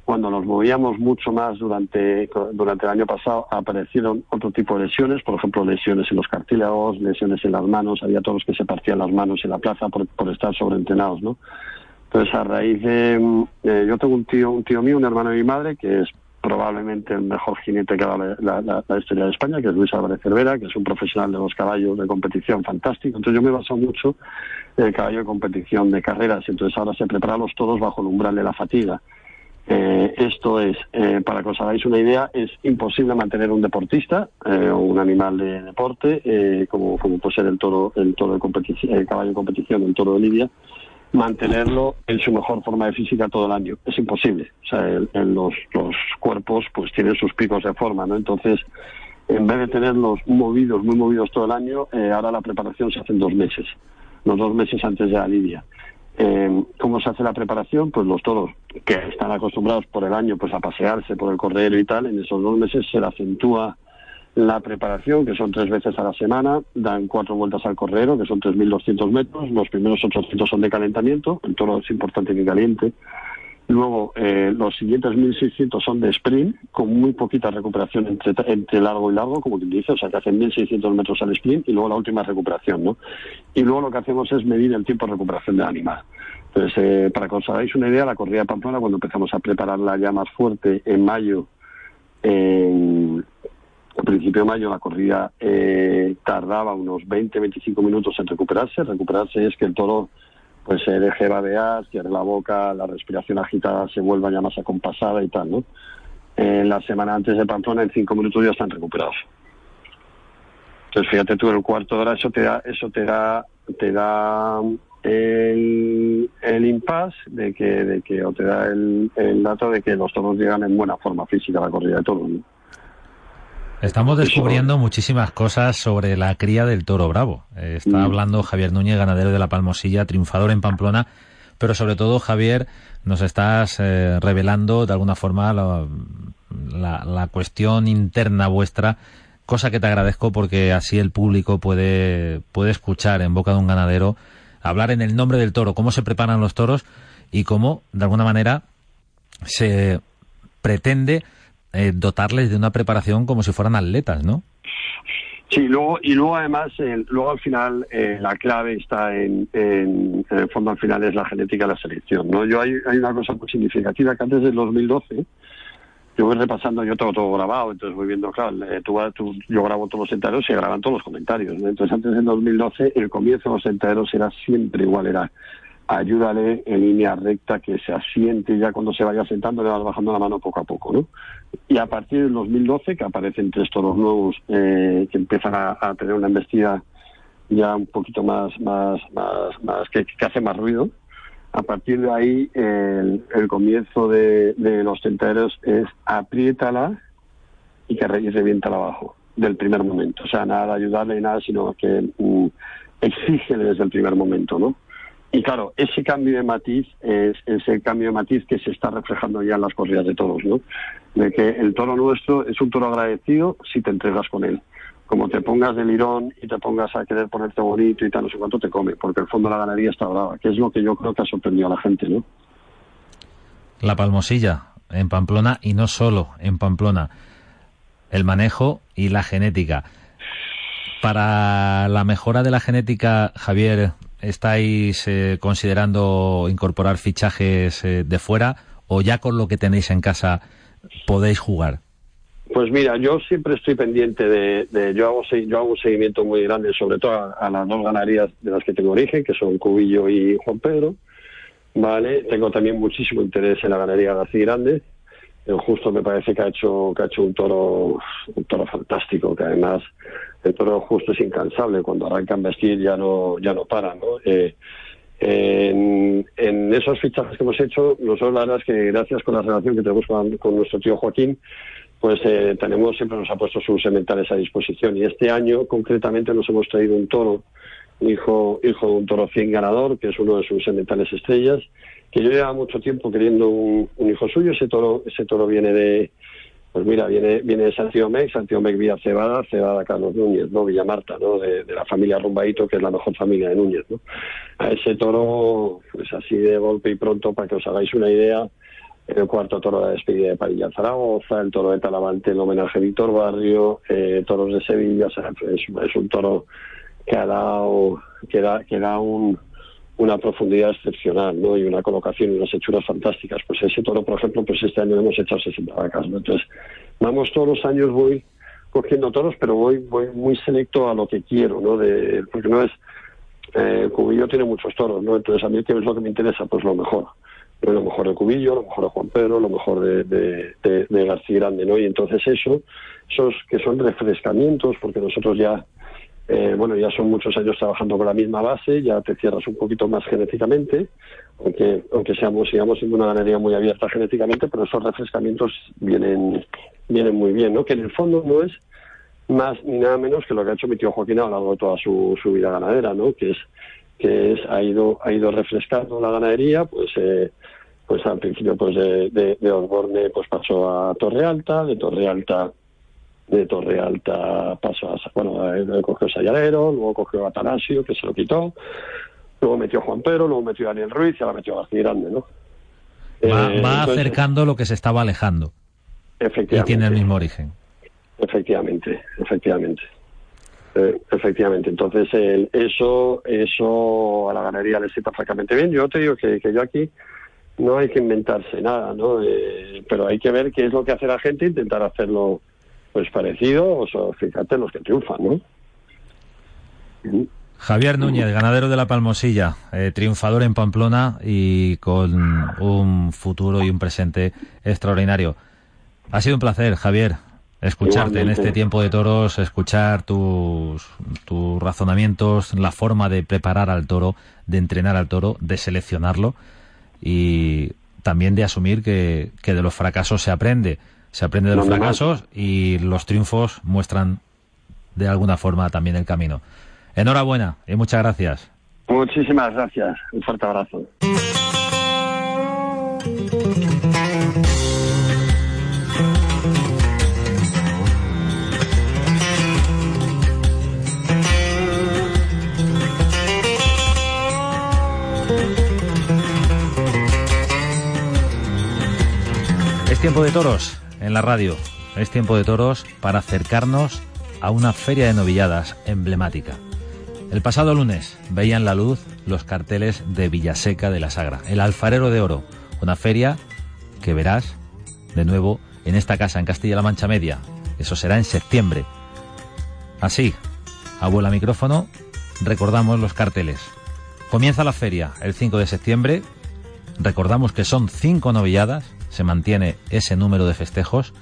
H: Cuando nos movíamos mucho más durante, durante el año pasado aparecieron otro tipo de lesiones, por ejemplo lesiones en los cartílagos, lesiones en las manos, había todos que se partían las manos en la plaza por, por estar sobreentrenados, ¿no? Entonces a raíz de, mm, eh, yo tengo un tío, un tío mío, un hermano de mi madre, que es probablemente el mejor jinete que ha dado la, historia de España, que es Luis Álvarez Cervera, que es un profesional de los caballos de competición fantástico. Entonces yo me he basado mucho en el caballo de competición de carreras, entonces ahora se prepara los todos bajo el umbral de la fatiga. Eh, esto es, eh, para que os hagáis una idea, es imposible mantener un deportista eh, o un animal de deporte, como, como puede ser el toro, el toro de competición, el caballo de competición, el toro de Lidia, mantenerlo en su mejor forma de física todo el año. Es imposible. O sea, en los, los cuerpos pues tienen sus picos de forma, ¿no? Entonces, en vez de tenerlos movidos, muy movidos todo el año, eh, ahora la preparación se hace en dos meses, los dos meses antes de la lidia. Eh, ¿Cómo se hace la preparación? Pues los toros que están acostumbrados por el año pues a pasearse por el cordero y tal, en esos dos meses se acentúa la preparación, que son tres veces a la semana, dan cuatro vueltas al correro, que son 3.200 metros, los primeros 800 son de calentamiento, el toro es importante que caliente. Luego, eh, los siguientes 1.600 son de sprint, con muy poquita recuperación entre, entre largo y largo, como quien dice, o sea que hacen 1.600 metros al sprint y luego la última recuperación, ¿no? Y luego lo que hacemos es medir el tiempo de recuperación del animal. Entonces, eh, para que os hagáis una idea, la corrida Pamplona, cuando empezamos a prepararla ya más fuerte en mayo, en a principio de mayo la corrida eh, tardaba unos 20-25 minutos en recuperarse. Recuperarse es que el toro pues se deje babear, cierre la boca, la respiración agitada se vuelva ya más acompasada y tal, ¿no? En la semana antes de Pamplona, en cinco minutos ya están recuperados. Entonces, fíjate tú, en el cuarto de hora eso te da, eso te da, te da el, el impasse de que, de que, o te da el, el dato de que los toros llegan en buena forma física a la corrida de toros. ¿no?
E: Estamos descubriendo muchísimas cosas sobre la cría del toro bravo. Está
H: Mm.
E: hablando Javier Núñez, ganadero de la Palmosilla, triunfador en Pamplona, pero sobre todo, Javier, nos estás eh, revelando de alguna forma la, la- la cuestión interna vuestra, cosa que te agradezco porque así el público puede, puede escuchar en boca de un ganadero hablar en el nombre del toro, cómo se preparan los toros y cómo, de alguna manera, se pretende eh, dotarles de una preparación como si fueran atletas, ¿no?
H: Sí, luego, y luego además, el- luego al final eh, la clave está en, en, en el fondo al final es la genética de la selección, ¿no? Yo hay, hay una cosa muy significativa que antes del 2012 yo voy repasando, yo tengo todo grabado, entonces voy viendo, claro, eh, tú, tú- yo grabo todos los sentaderos y graban todos los comentarios. Entonces antes del 2012 el comienzo de los sentaderos era siempre igual, era ayúdale en línea recta, que se asiente ya cuando se vaya sentando le vas bajando la mano poco a poco, ¿no? Y a partir del 2012, que aparecen tres toros nuevos eh, que empiezan a, tener una embestida ya un poquito más, que, hace más ruido, a partir de ahí el, el comienzo de, de los tentaderos es apriétala y que re- y reviéntala abajo del primer momento. O sea, nada de ayudarle y nada, sino que mm, exígele desde el primer momento, ¿no? Y claro, ese cambio de matiz es, es el cambio de matiz que se está reflejando ya en las corridas de toros, ¿no? De que el toro nuestro es un toro agradecido si te entregas con él. Como te pongas de lirón y te pongas a querer ponerte bonito y tal, no sé cuánto te come, porque el fondo de la ganadería está brava, que es lo que yo creo que ha sorprendido a la gente, ¿no?
E: La Palmosilla en Pamplona y no solo en Pamplona. El manejo y la genética. Para la mejora de la genética, Javier, ¿estáis eh, considerando incorporar fichajes eh, de fuera o ya con lo que tenéis en casa podéis jugar?
H: Pues mira, yo siempre estoy pendiente de, de- yo hago yo un seguimiento muy grande, sobre todo a, las dos ganaderías de las que tengo origen, que son Cubillo y Juan Pedro. Vale, tengo también muchísimo interés en la ganadería García Grande. El justo me parece que ha hecho que ha hecho un toro un toro fantástico, que además el toro justo es incansable, cuando arrancan vestir ya no ya no para, ¿no? Eh, en, esos fichajes que hemos hecho, nosotros la verdad es que gracias con la relación que tenemos con, con nuestro tío Joaquín, pues eh, tenemos siempre nos ha puesto sus sementales a disposición. Y este año concretamente nos hemos traído un toro hijo hijo de un toro 100 ganador que es uno de sus sementales estrellas que yo llevaba mucho tiempo queriendo un, un hijo suyo. Ese toro ese toro viene de pues mira viene viene de Santiago Mec Santiago Mec Villa Cebada Cebada Carlos Núñez no Villa Marta no de, la familia Rumbaito que es la mejor familia de Núñez no a ese toro pues así de golpe y pronto para que os hagáis una idea el cuarto toro de la despedida de Padilla Zaragoza, el toro de Talavante, el homenaje a Víctor Barrio, eh, toros de Sevilla, es, es un toro que ha dado, que da, que da un, una profundidad excepcional, ¿no? Y una colocación y unas hechuras fantásticas. Pues ese toro, por ejemplo, pues este año hemos echado 60 vacas, ¿no? Entonces, vamos todos los años voy cogiendo toros, pero voy, voy muy selecto a lo que quiero, ¿no? De, porque no es, eh, Cubillo tiene muchos toros, ¿no? Entonces, a mí, ¿qué es lo que me interesa? Pues lo mejor. Lo mejor de Cubillo, lo mejor de Juan Pedro, lo mejor de, de, de, de García Grande, ¿no? Y entonces eso, esos que son refrescamientos, porque nosotros ya, eh, bueno, ya son muchos años trabajando con la misma base, ya te cierras un poquito más genéticamente, aunque, aunque seamos, sigamos siendo una ganadería muy abierta genéticamente, pero esos refrescamientos vienen, vienen muy bien, ¿no? Que en el fondo no es más ni nada menos que lo que ha hecho mi tío Joaquín a lo largo de toda su, su vida ganadera, ¿no? Que es que es ha ido ha ido refrescando la ganadería, pues eh, pues al principio pues de, de, de Osborne pues pasó a Torre Alta, de Torre Alta de Torre Alta pasó a bueno eh, cogió Sayalero, luego cogió Atanasio que se lo quitó, luego metió Juan Pedro, luego metió Daniel Ruiz y ahora metió a García Grande, ¿no?
E: Va,
H: Eh,
E: va
H: entonces,
E: acercando lo que se estaba alejando y
H: efectivamente.
E: tiene el mismo origen.
H: Efectivamente, efectivamente. Eh, efectivamente, entonces el- eso eso a la ganadería le sienta francamente bien. Yo te digo que, que yo aquí no hay que inventarse nada, ¿no? Eh, pero hay que ver qué es lo que hace la gente, intentar hacerlo pues parecido, o sea, fíjate los que triunfan, ¿no?
E: Javier Núñez, ganadero de la Palmosilla, eh, triunfador en Pamplona y con un futuro y un presente extraordinario. Ha sido un placer, Javier. escucharte en este tiempo de toros, escuchar tus, tus razonamientos, la forma de preparar al toro, de entrenar al toro, de seleccionarlo y también de asumir que, que de los fracasos se aprende. Se aprende de los fracasos y los triunfos muestran de alguna forma también el camino. Enhorabuena y muchas gracias.
H: Muchísimas gracias. Un fuerte abrazo.
E: Es tiempo de toros en la radio. Es tiempo de toros para acercarnos a una feria de novilladas emblemática. El pasado lunes veían la luz los carteles de Villaseca de la Sagra, el Alfarero de Oro, una feria que verás de nuevo en esta casa en Castilla-La Mancha Media. Eso será en septiembre. Así, abuela micrófono, recordamos los carteles. Comienza la feria el 5 de septiembre. Recordamos que son cinco novilladas, se mantiene ese número de festejos.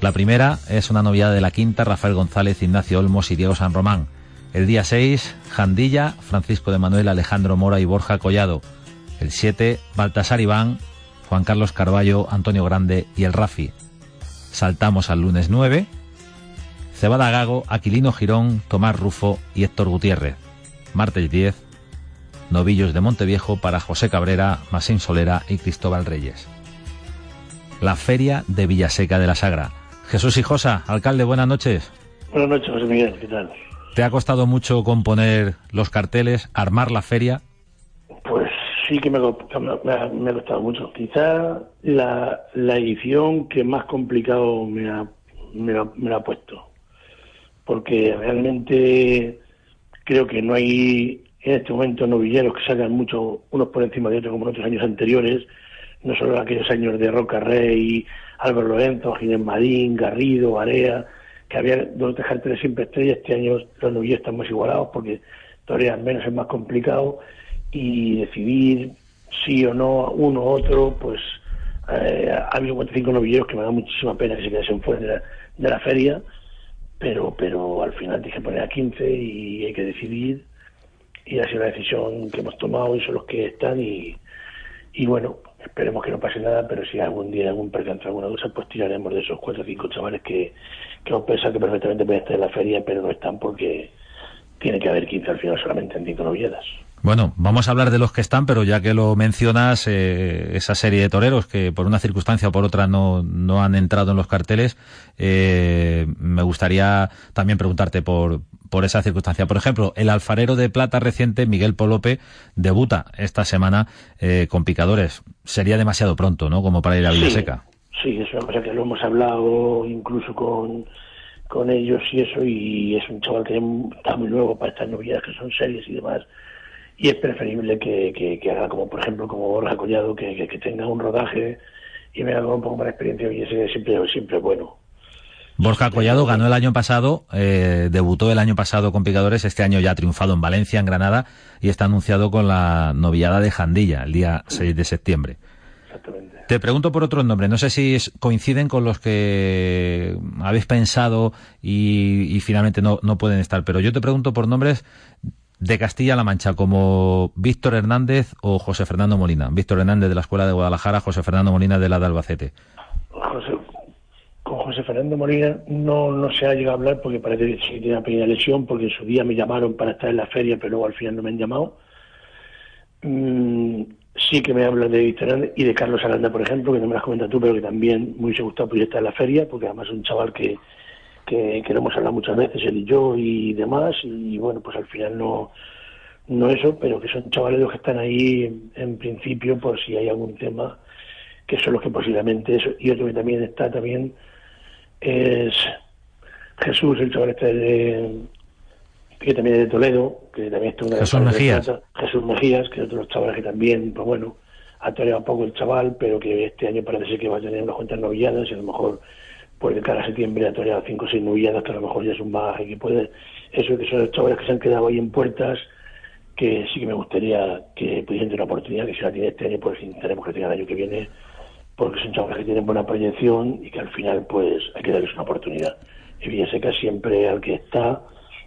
E: La primera es una novillada de la quinta, Rafael González, Ignacio Olmos y Diego San Román. El día 6, Jandilla, Francisco de Manuel, Alejandro Mora y Borja Collado. El 7, Baltasar Iván, Juan Carlos Carballo, Antonio Grande y el Rafi. Saltamos al lunes 9, Cebada Gago, Aquilino Girón, Tomás Rufo y Héctor Gutiérrez. Martes 10, Novillos de Monteviejo para José Cabrera, Masín Solera y Cristóbal Reyes. La Feria de Villaseca de la Sagra. Jesús Hijosa, alcalde, buenas noches.
I: Buenas noches, José Miguel, ¿qué tal?
E: ¿Te ha costado mucho componer los carteles, armar la feria?
I: Pues sí que me, me, ha, me ha costado mucho. Quizá la, la, edición que más complicado me ha, me, ha, me ha puesto. Porque realmente creo que no hay en este momento novilleros que salgan mucho unos por encima de otros como en otros años anteriores, no solo aquellos años de Roca Rey, Álvaro Lorenzo, Ginés Madín, Garrido, Area, que había dos carteles siempre estrellas, este año los novillos están más igualados porque al menos es más complicado y decidir sí o no uno u otro, pues eh, ha habido 45 novilleros que me da muchísima pena que se queden fuera de la, de la feria, pero pero al final que poner a 15 y hay que decidir y ha sido una decisión que hemos tomado y son los que están y, y bueno, esperemos que no pase nada, pero si algún día algún percance, alguna cosa, pues tiraremos de esos cuatro o cinco chavales que, que hemos pensado que perfectamente pueden estar en la feria, pero no están porque tiene que haber 15 al final solamente en cinco novilladas.
E: Bueno, vamos a hablar de los que están, pero ya que lo mencionas, eh, esa serie de toreros que por una circunstancia o por otra no, no han entrado en los carteles, eh, me gustaría también preguntarte por, por esa circunstancia. Por ejemplo, el alfarero de plata reciente, Miguel Polope, debuta esta semana eh, con picadores. Sería demasiado pronto, ¿no? Como para ir a Villaseca.
I: Sí, sí, es una cosa que lo hemos hablado incluso con, con ellos y eso, y es un chaval que está muy nuevo para estas novedades que son series y demás y es preferible que, que, que, haga como por ejemplo como Borja Collado que, que, tenga un rodaje y me haga un poco más de experiencia y ese siempre siempre bueno
E: Borja Collado ganó el año pasado, eh, debutó el año pasado con Picadores, este año ya ha triunfado en Valencia, en Granada, y está anunciado con la novillada de Jandilla, el día 6 de septiembre.
I: Exactamente.
E: Te pregunto por otros nombres, no sé si coinciden con los que habéis pensado y, y finalmente no, no pueden estar, pero yo te pregunto por nombres de Castilla-La Mancha, como Víctor Hernández o José Fernando Molina. Víctor Hernández de la Escuela de Guadalajara, José Fernando Molina de la de Albacete.
I: José, José Fernando Molina no, no se ha llegado a hablar porque parece que sí tiene una pequeña lesión, porque en su día me llamaron para estar en la feria, pero luego al final no me han llamado. Mm, sí que me hablan de Víctor y de Carlos Aranda, por ejemplo, que no me las comentas tú, pero que también me hubiese gustado estar en la feria, porque además es un chaval que, que, que lo hemos hablado muchas veces, él y yo y demás, y bueno, pues al final no, no eso, pero que son chavales los que están ahí en, en principio por si hay algún tema, que son los que posiblemente eso, y otro que también está también es Jesús, el chaval este de, que también es de Toledo, que también está una
E: Jesús Mejías.
I: Jesús Mejías, que es otro de chavales que también, pues bueno, ha toreado un poco el chaval, pero que este año parece ser que va a tener unas cuantas novilladas y a lo mejor pues de cara a septiembre ha toreado cinco o seis novilladas, que a lo mejor ya es un bagaje que puede, eso que son los chavales que se han quedado ahí en puertas, que sí que me gustaría que pudiesen tener una oportunidad, que si la tiene este año, pues intentaremos que tenga el año que viene, porque son chavales que tienen buena proyección y que al final pues hay que darles una oportunidad. Y que siempre al que está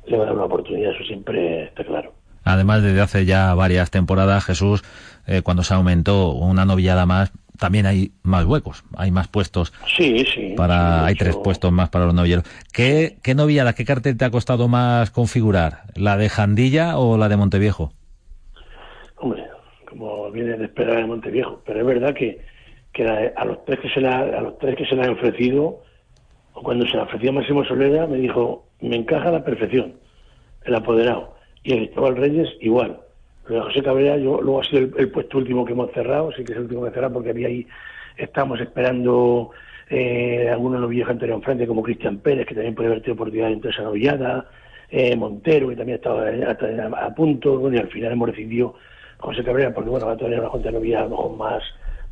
I: le va a dar una oportunidad, eso siempre está claro.
E: Además, desde hace ya varias temporadas, Jesús, eh, cuando se aumentó una novillada más, también hay más huecos, hay más puestos.
I: Sí, sí.
E: Para, hay tres puestos más para los novilleros. ¿Qué, ¿Qué novillada, qué cartel te ha costado más configurar? ¿La de Jandilla o la de Monteviejo?
I: Hombre, como viene de esperar de Monteviejo, pero es verdad que, que a los tres que se la, a los tres que se le ha ofrecido, o cuando se la ofreció Máximo Solera, me dijo, me encaja a la perfección, el apoderado. Y el Cristóbal Reyes igual. Pero José Cabrera, yo, luego ha sido el, puesto último que hemos cerrado, sí que es el último que cerrado porque había ahí, estamos esperando eh, algunos novillos que han tenido enfrente, como Cristian Pérez, que también puede haber tenido oportunidad en esa novillada, eh, Montero, que también estaba a, a, punto, bueno, y al final hemos decidido José Cabrera, porque bueno, va a tener una junta de novillas a lo mejor más,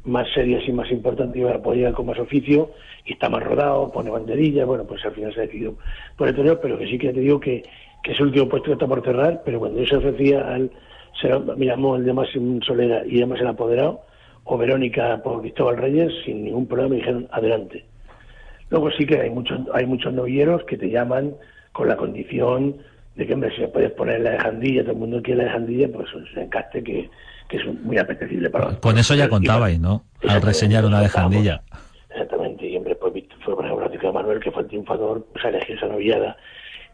I: más serias y más importantes va a poder con más oficio y está más rodado, pone banderillas, bueno, pues al final se ha decidido por el torneo, pero que sí que te digo que, que es el último puesto que está por cerrar, pero cuando yo se ofrecía al miramos el de Máximo Solera y además el apoderado, o Verónica por Cristóbal Reyes, sin ningún problema me dijeron adelante. Luego sí que hay muchos, hay muchos novilleros que te llaman con la condición de que, hombre, si puedes poner la de Jandilla, todo el mundo quiere la de Jandilla, pues es un encaste que, que es muy apetecible para
E: Con eso ya contabais, ¿no? Al reseñar una de Jandilla.
I: Exactamente, y hombre, pues fue por ejemplo Francisco de Manuel, que fue el triunfador, pues elegido esa novillada,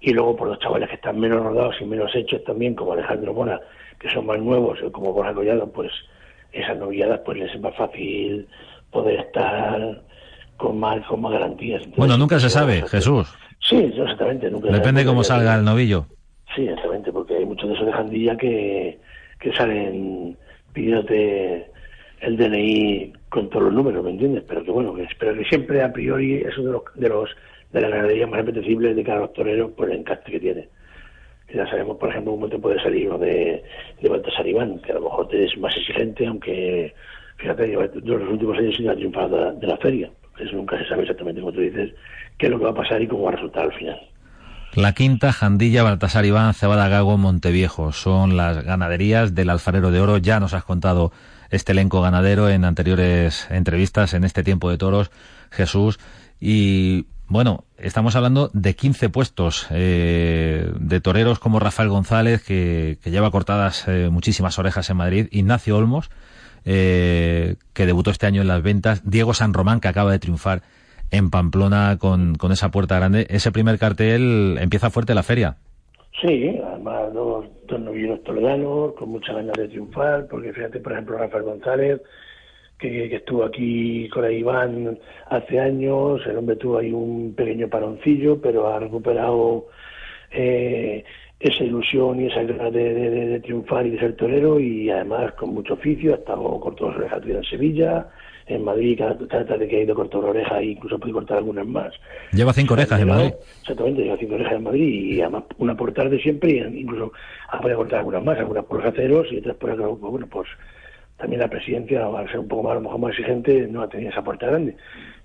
I: y luego por los chavales que están menos rodados y menos hechos también, como Alejandro Mora, que son más nuevos, como Borja Collado, pues esas novilladas pues les es más fácil poder estar con más, con más garantías.
E: bueno, nunca se sabe, Jesús.
I: Sí, exactamente. Nunca
E: Depende cómo salga el novillo.
I: Sí, exactamente, porque hay muchos de esos de Jandilla que, que salen pidiéndote el DNI con todos los números, ¿me entiendes? Pero que bueno, que, pero que siempre a priori eso de los de los de la ganadería más apetecible de cada los por el encaste que tiene ya sabemos, por ejemplo, cómo te puede salir uno de, de Baltasar Iván, que a lo mejor te es más exigente, aunque, fíjate, yo, los últimos años sin ha triunfado de, la feria. Eso nunca se sabe exactamente, como tú dices, qué es lo que va a pasar y cómo va a resultar al final.
E: La quinta, Jandilla, Baltasar Iván, Cebada Gago, Monteviejo. Son las ganaderías del Alfarero de Oro. Ya nos has contado este elenco ganadero en anteriores entrevistas en este tiempo de toros, Jesús. Y bueno, estamos hablando de 15 puestos eh, de toreros como Rafael González, que, lleva cortadas eh, muchísimas orejas en Madrid, Ignacio Olmos, eh, que debutó este año en las ventas, Diego San Román, que acaba de triunfar en Pamplona con, con esa puerta grande. Ese primer cartel empieza fuerte la feria.
I: Sí, además dos, dos novillos toledanos con muchas ganas de triunfar, porque fíjate, por ejemplo, Rafael González que, estuvo aquí con Iván hace años, el hombre tuvo ahí un pequeño paroncillo, pero ha recuperado eh, esa ilusión y esa ganas de, triunfar y de ser torero y además con mucho oficio, ha estado cortó las orejas en Sevilla, en Madrid cada, tarde que ha ido cortar una oreja e incluso puede cortar algunas más.
E: Lleva cinco orejas en Madrid.
I: Exactamente, lleva cinco orejas en Madrid y además una por tarde siempre y incluso ha podido cortar algunas más, algunas por aceros y otras por bueno pues también la presidencia, al ser un poco más, a lo mejor más exigente, no ha tenido esa puerta grande.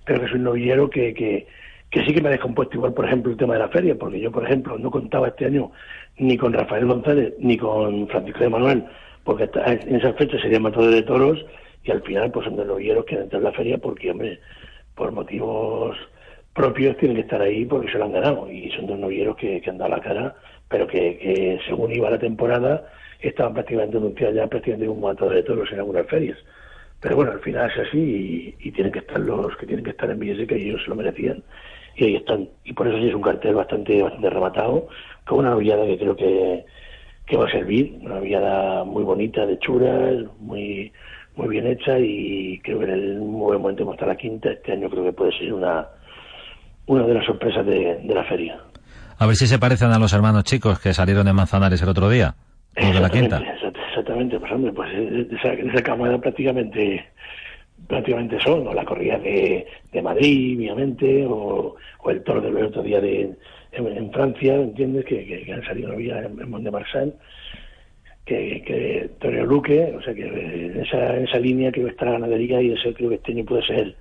I: Pero que soy un novillero que, que, que sí que me ha descompuesto igual, por ejemplo, el tema de la feria, porque yo, por ejemplo, no contaba este año ni con Rafael González ni con Francisco de Manuel, porque en esas fechas serían matadores de toros y al final pues son de novilleros que entrar en la feria porque, hombre, por motivos propios tienen que estar ahí porque se lo han ganado y son dos novilleros que, que han dado la cara, pero que, que según iba la temporada estaban prácticamente anunciados ya prácticamente un matador de toros en algunas ferias. Pero bueno, al final es así y, tienen que estar los que tienen que estar en Villaseca y ellos se lo merecían. Y ahí están. Y por eso sí es un cartel bastante bastante rematado, con una novillada que creo que, que va a servir, una novillada muy bonita, de churas, muy muy bien hecha y creo que en el buen momento hemos la quinta. Este año creo que puede ser una, una de las sorpresas de, de la feria.
E: A ver si se parecen a los hermanos chicos que salieron de Manzanares el otro día de la quinta.
I: Exactamente, pues hombre, pues de esa, de esa camada prácticamente prácticamente son, o la corrida de, de Madrid, obviamente, o, o el toro del otro día de, en, Francia, ¿entiendes? Que, que, han salido en, en Mont de Marsan, que, que Luque, o sea que en esa, esa línea creo que está la ganadería y creo que este año puede ser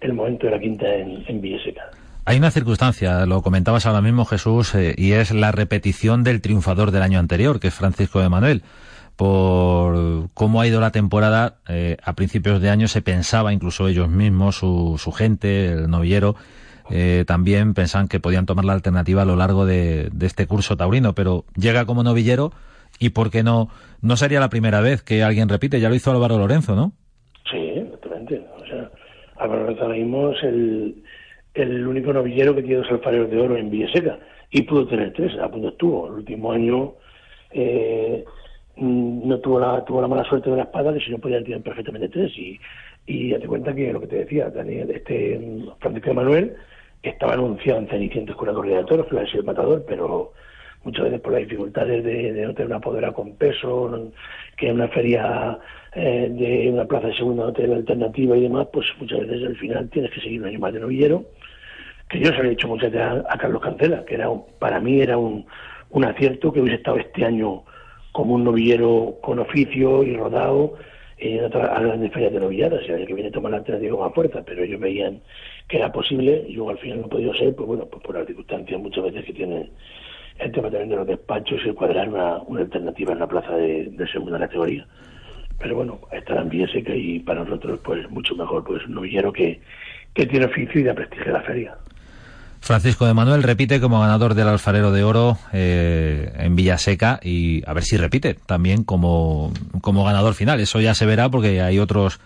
I: el momento de la quinta en, en Villaseca.
E: Hay una circunstancia, lo comentabas ahora mismo Jesús, eh, y es la repetición del triunfador del año anterior, que es Francisco de Manuel. por cómo ha ido la temporada. Eh, a principios de año se pensaba, incluso ellos mismos, su, su gente, el novillero, eh, también pensaban que podían tomar la alternativa a lo largo de, de, este curso taurino, pero llega como novillero y por qué no, no sería la primera vez que alguien repite, ya lo hizo Álvaro Lorenzo, ¿no?
I: Sí, exactamente. O sea, Álvaro Lorenzo ahora mismo el, el único novillero que tiene dos alfareros de oro en Villaseca y pudo tener tres, a punto estuvo. El último año eh, no tuvo la, tuvo la mala suerte de la espada, que si no podía tener perfectamente tres. Y, y date cuenta que lo que te decía, Daniel, este Francisco de Manuel estaba anunciado en Cenicientos con la corrida de toros, que iba a ser el matador, pero muchas veces por las dificultades de, de no tener una podera con peso, que en una feria eh, de una plaza de segunda no tener alternativa y demás, pues muchas veces al final tienes que seguir un más de novillero, que yo se lo he dicho muchas veces a, a Carlos Cancela, que era para mí era un, un acierto que hubiese estado este año como un novillero con oficio y rodado en otras grandes ferias de novilladas, y el año que viene tomar la alternativa con fuerza, pero ellos veían que era posible, y luego al final no ha podido ser, pues bueno, pues por las circunstancias muchas veces que tienen el tema también de los despachos y cuadrar una, una alternativa en la plaza de, segunda categoría. Pero bueno, estarán bien seca y para nosotros pues mucho mejor, pues un novillero que, que tiene oficio y da prestigio a la feria.
E: Francisco de Manuel repite como ganador del Alfarero de Oro eh, en Villaseca y a ver si repite también como, como ganador final. Eso ya se verá porque hay otros,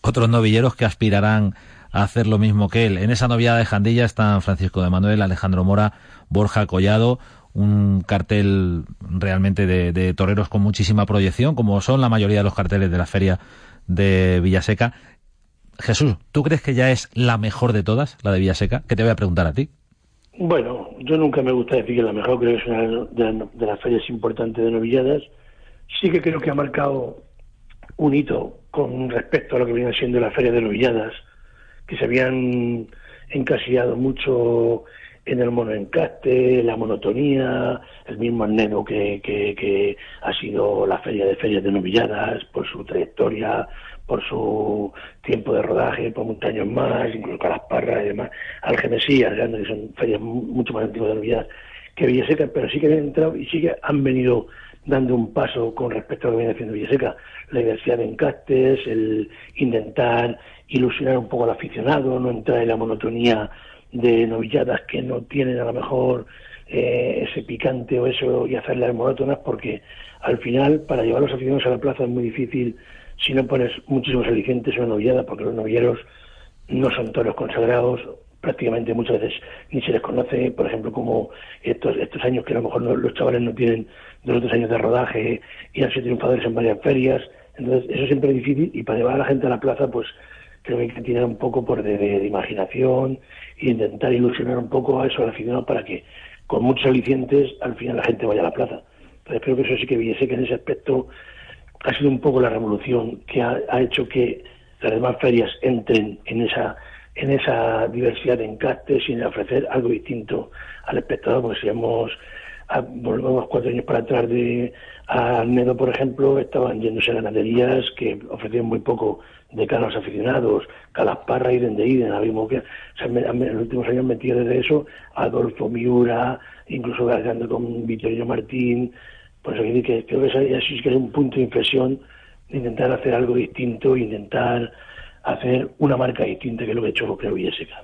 E: otros novilleros que aspirarán a hacer lo mismo que él. En esa noviada de Jandilla están Francisco de Manuel, Alejandro Mora, Borja Collado, un cartel realmente de, toreros con muchísima proyección, como son la mayoría de los carteles de la feria de Villaseca. Jesús, ¿tú crees que ya es la mejor de todas, la de Villaseca? Que te voy a preguntar a ti.
I: Bueno, yo nunca me gusta decir que la mejor, creo que es una de, de las ferias importantes de novilladas. Sí que creo que ha marcado un hito con respecto a lo que viene siendo la feria de novilladas, que se habían encasillado mucho en el monoencaste, la monotonía, el mismo anhelo que, que, que, ha sido la feria de ferias de novilladas por su trayectoria, por su tiempo de rodaje, por muchos años más, incluso Calasparra y demás, Algemesías, que son ferias mucho más antiguas de novilladas que Villaseca, pero sí que han entrado y sí que han venido dando un paso con respecto a lo que viene haciendo Villaseca, la diversidad de encastes, el intentar ilusionar un poco al aficionado, no entrar en la monotonía de novilladas que no tienen a lo mejor eh, ese picante o eso y hacerlas monótonas porque al final para llevar los aficionados a la plaza es muy difícil si no pones muchísimos alicientes en una novillada porque los novilleros no son toros consagrados prácticamente muchas veces ni se les conoce por ejemplo como estos estos años que a lo mejor no, los chavales no tienen dos o tres años de rodaje y han sido triunfadores en varias ferias. Entonces eso siempre es difícil y para llevar a la gente a la plaza pues creo que hay que tirar un poco por de, de imaginación e intentar ilusionar un poco a eso al aficionado para que con muchos alicientes al final la gente vaya a la plaza. Entonces creo que eso sí que viese que en ese aspecto ha sido un poco la revolución que ha, hecho que las demás ferias entren en esa en esa diversidad de encastes y en ofrecer algo distinto al espectador, porque si hemos a, cuatro años para atrás de a Almedo, por ejemplo, estaban yéndose a ganaderías que ofrecían muy poco de cara aficionados, Calasparra, y de Iden, habíamos que, en los últimos años metido desde eso, Adolfo Miura, incluso cargando con Vittorio Martín, pues que, que creo que eso que es un punto de inflexión de intentar hacer algo distinto, intentar hacer una marca distinta que lo que ha hecho creo Villaseca.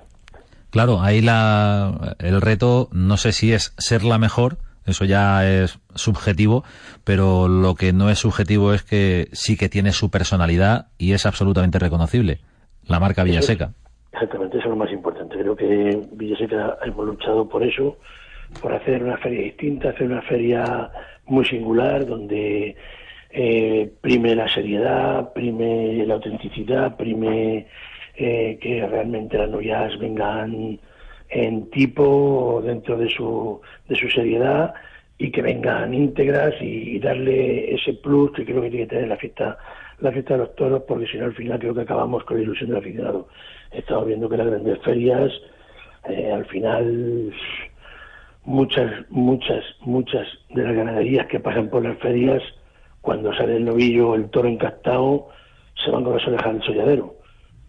E: Claro, ahí la, el reto no sé si es ser la mejor, eso ya es subjetivo, pero lo que no es subjetivo es que sí que tiene su personalidad y es absolutamente reconocible. La marca Villaseca.
I: Exactamente, eso es lo más importante. Creo que Villaseca hemos luchado por eso, por hacer una feria distinta, hacer una feria muy singular, donde eh, prime la seriedad, prime la autenticidad, prime eh, que realmente las novias vengan en tipo dentro de su, de su seriedad y que vengan íntegras y, darle ese plus que creo que tiene que tener la fiesta la fiesta de los toros porque si no al final creo que acabamos con la ilusión del aficionado. Estamos viendo que las grandes ferias eh, al final muchas muchas muchas de las ganaderías que pasan por las ferias cuando sale el novillo el toro encastado se van con las orejas del solladero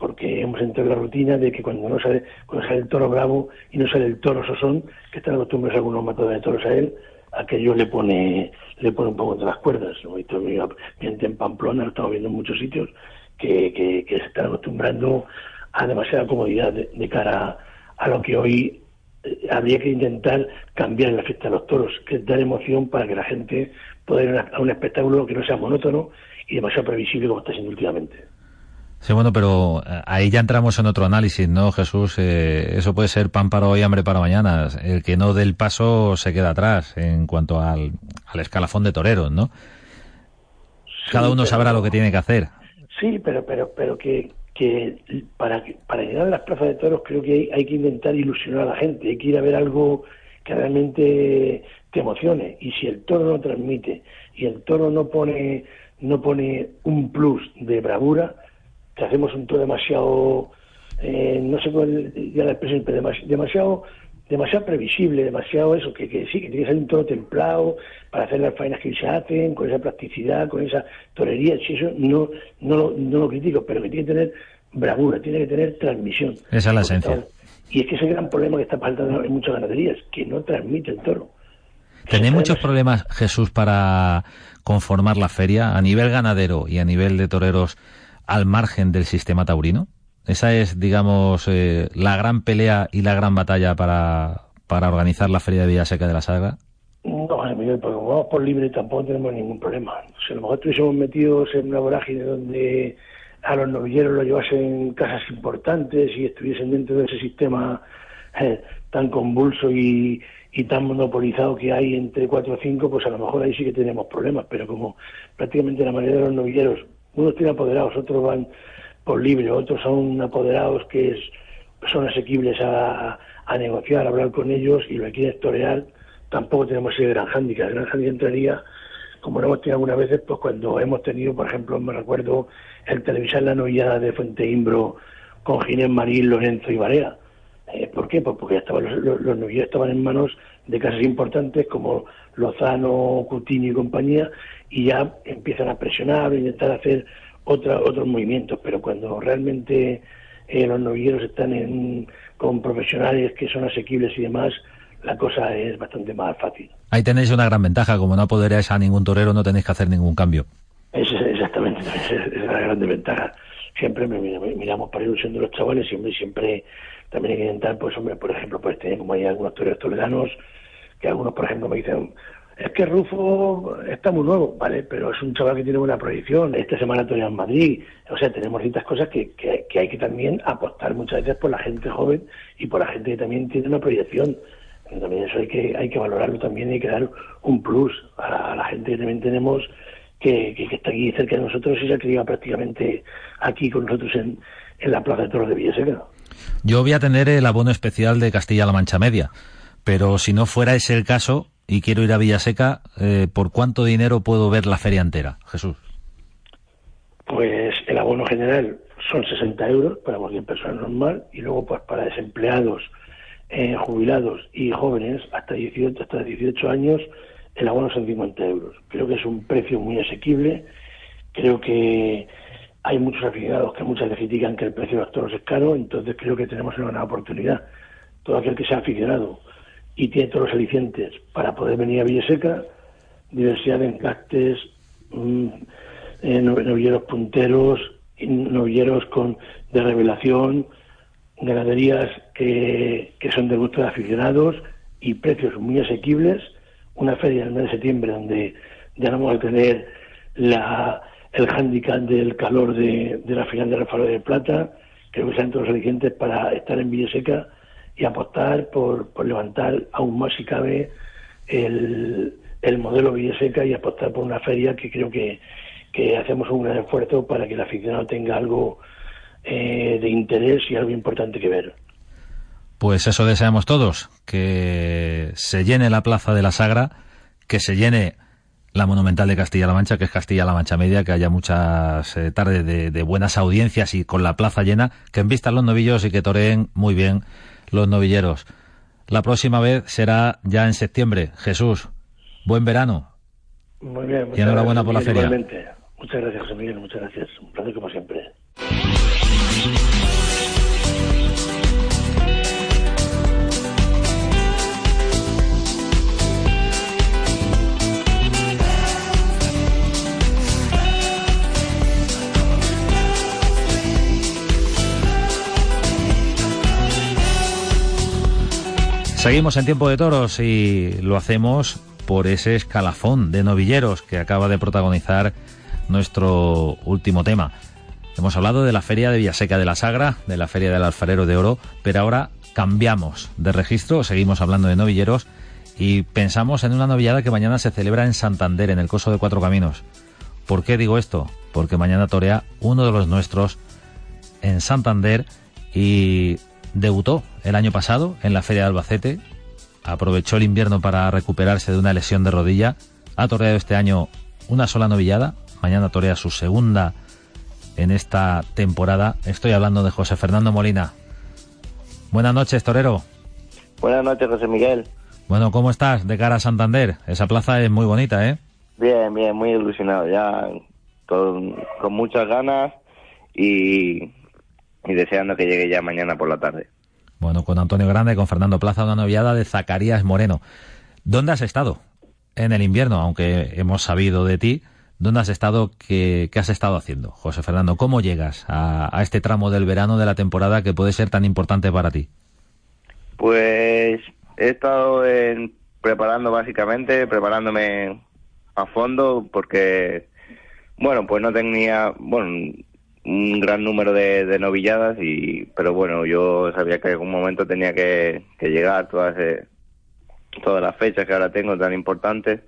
I: porque hemos entrado en la rutina de que cuando no sale, cuando sale el toro bravo y no sale el toro sosón, que están acostumbrados algunos matadores de toros a él, aquello le pone le pone un poco de las cuerdas. ¿no? en Pamplona, lo estamos viendo en muchos sitios, que, que, se están acostumbrando a demasiada comodidad de, cara a, lo que hoy eh, habría que intentar cambiar en la fiesta de los toros, que es dar emoción para que la gente pueda ir a un espectáculo que no sea monótono y demasiado previsible como está siendo últimamente.
E: Sí, bueno, pero eh, ahí ya entramos en otro análisis, ¿no, Jesús? Eh, eso puede ser pan para hoy, hambre para mañana. El que no dé el paso se queda atrás en cuanto al, escalafón de toreros, ¿no? Cada uno sabrá lo que tiene que hacer.
I: Sí, pero pero pero que, que para para llegar a las plazas de toros creo que hay, hay que intentar ilusionar a la gente, hay que ir a ver algo que realmente te emocione. Y si el toro no transmite y el toro no pone no pone un plus de bravura, que hacemos un todo demasiado, eh, no sé cuál ya la expresión, pero demasiado, demasiado previsible, demasiado eso, que, que sí, que tiene que ser un todo templado para hacer las faenas que se hacen, con esa plasticidad, con esa torería, si eso no, no, no lo critico, pero que tiene que tener bravura, tiene que tener transmisión.
E: Esa es la esencia.
I: y es que ese gran problema que está faltando en muchas ganaderías, que no transmite el toro.
E: ¿Tenéis muchos problemas, Jesús, para conformar la feria a nivel ganadero y a nivel de toreros? Al margen del sistema taurino? Esa es, digamos, eh, la gran pelea y la gran batalla para, para organizar la Feria de Villaseca de la Sagra.
I: No, porque como vamos por libre tampoco tenemos ningún problema. Si a lo mejor estuviésemos metidos en una vorágine donde a los novilleros lo llevasen casas importantes y estuviesen dentro de ese sistema eh, tan convulso y, tan monopolizado que hay entre cuatro o cinco, pues a lo mejor ahí sí que tenemos problemas. Pero como prácticamente la mayoría de los novilleros unos tienen apoderados, otros van por libre, otros son apoderados que son asequibles a, negociar, a hablar con ellos y lo que quieren torear. Tampoco tenemos ese gran handicap. El gran handicap entraría, como lo hemos tenido algunas veces, pues cuando hemos tenido, por ejemplo, me recuerdo el televisar la novillada de Fuente Imbro con Ginés Marín, Lorenzo y Barea. Eh, ¿Por qué? Pues porque ya estaban, los, los, estaban en manos de casas importantes como Lozano, Coutinho y compañía, y ya empiezan a presionar o intentar hacer otra, otros movimientos, pero cuando realmente eh, los novilleros están con profesionales que son asequibles y demás, la cosa es bastante más fácil.
E: Ahí tenéis una gran ventaja, como no apoderáis a ningún torero, no tenéis que hacer ningún cambio.
I: Es, exactamente, es, la gran ventaja. Siempre miramos para ilusión de los chavales, siempre, siempre también hay que intentar, pues hombre, por ejemplo, pues tener como hay algunos toreros toledanos, que algunos, por ejemplo, me dicen, es que Rufo está muy nuevo, ¿vale? Pero es un chaval que tiene buena proyección. Esta semana todavía en Madrid. O sea, tenemos ciertas cosas que, que, hay que también apostar muchas veces por la gente joven y por la gente que también tiene una proyección. También eso hay que, hay que valorarlo también y hay que dar un plus a la, gente que también tenemos que, que, está aquí cerca de nosotros y se ha criado prácticamente aquí con nosotros en, en la Plaza de Toros de Villaseca.
E: Yo voy a tener el abono especial de Castilla-La Mancha Media, pero si no fuera ese el caso, y quiero ir a Villaseca, eh, ¿por cuánto dinero puedo ver la feria entera, Jesús?
I: Pues el abono general son 60 euros para cualquier persona normal y luego pues para desempleados, eh, jubilados y jóvenes hasta 18, hasta 18 años el abono son 50 euros. Creo que es un precio muy asequible. Creo que hay muchos aficionados que muchas veces critican que el precio de los toros es caro, entonces creo que tenemos una buena oportunidad. Todo aquel que sea aficionado y tiene todos los alicientes para poder venir a Villaseca, diversidad de encastes, mm, eh, novilleros punteros, novilleros con, de revelación, ganaderías que, son de gusto de aficionados y precios muy asequibles, una feria en el mes de septiembre donde ya vamos a tener la, el hándicap del calor de, de la final de Rafael de Plata, creo que sean todos los para estar en Villaseca y apostar por, levantar aún más si cabe el, el modelo Villaseca y apostar por una feria que creo que, que hacemos un gran esfuerzo para que el aficionado tenga algo eh, de interés y algo importante que ver.
E: Pues eso deseamos todos, que se llene la Plaza de la Sagra, que se llene la Monumental de Castilla-La Mancha, que es Castilla-La Mancha Media, que haya muchas eh, tardes de, de, buenas audiencias y con la plaza llena, que envistan los novillos y que toreen muy bien los novilleros. La próxima vez será ya en septiembre. Jesús, buen verano.
I: Muy bien.
E: Y enhorabuena por la feria.
I: Muchas gracias, José Miguel. Muchas gracias. Un placer como siempre.
E: Seguimos en tiempo de toros y lo hacemos por ese escalafón de novilleros que acaba de protagonizar nuestro último tema. Hemos hablado de la feria de Villaseca de la Sagra, de la feria del alfarero de oro, pero ahora cambiamos de registro, seguimos hablando de novilleros y pensamos en una novillada que mañana se celebra en Santander, en el Coso de Cuatro Caminos. ¿Por qué digo esto? Porque mañana torea uno de los nuestros en Santander y debutó el año pasado en la Feria de Albacete, aprovechó el invierno para recuperarse de una lesión de rodilla, ha toreado este año una sola novillada, mañana torea su segunda en esta temporada. Estoy hablando de José Fernando Molina. Buenas noches, torero.
J: Buenas noches, José Miguel.
E: Bueno, ¿cómo estás de cara a Santander? Esa plaza es muy bonita, ¿eh?
J: Bien, bien, muy ilusionado, ya con, con muchas ganas y, y deseando que llegue ya mañana por la tarde.
E: Bueno, con Antonio Grande, con Fernando Plaza, una noviada de Zacarías Moreno. ¿Dónde has estado? En el invierno, aunque hemos sabido de ti. ¿Dónde has estado? ¿Qué, qué has estado haciendo? José Fernando, ¿cómo llegas a, a, este tramo del verano de la temporada que puede ser tan importante para ti?
J: Pues he estado en, preparando básicamente, preparándome a fondo porque, bueno, pues no tenía, bueno, un gran número de, novilladas y pero bueno yo sabía que en algún momento tenía que, que llegar todas eh, todas las fechas que ahora tengo tan importantes.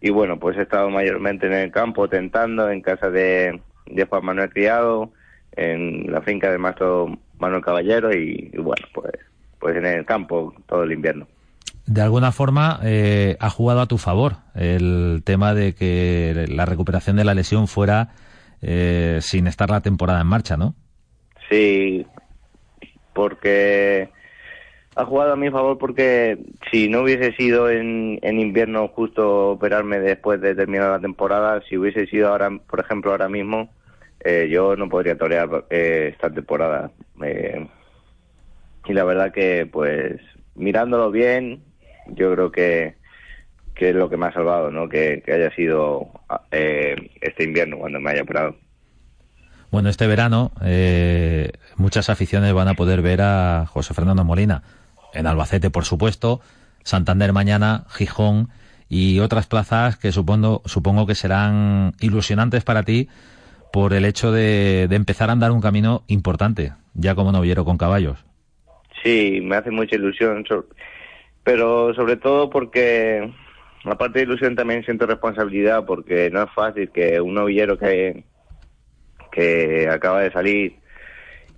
J: Y bueno pues he estado mayormente en el campo tentando en casa de, de Juan Manuel Criado en la finca de Maestro Manuel Caballero y, y, bueno pues pues en el campo todo el invierno.
E: De alguna forma eh, ha jugado a tu favor el tema de que la recuperación de la lesión fuera eh, sin estar la temporada en marcha, ¿no?
J: Sí, porque ha jugado a mi favor porque si no hubiese sido en, invierno justo operarme después de terminar la temporada, si hubiese sido ahora, por ejemplo, ahora mismo, eh, yo no podría torear eh, esta temporada. Eh, y la verdad que, pues, mirándolo bien, yo creo que que es lo que me ha salvado, ¿no? Que, que haya sido eh, este invierno cuando me haya operado.
E: Bueno, este verano eh, muchas aficiones van a poder ver a José Fernando Molina en Albacete, por supuesto, Santander mañana, Gijón y otras plazas que supongo, supongo que serán ilusionantes para ti por el hecho de, de empezar a andar un camino importante, ya como novillero con caballos.
J: Sí, me hace mucha ilusión, pero sobre todo porque aparte de ilusión también siento responsabilidad porque no es fácil que un novillero que, que acaba de salir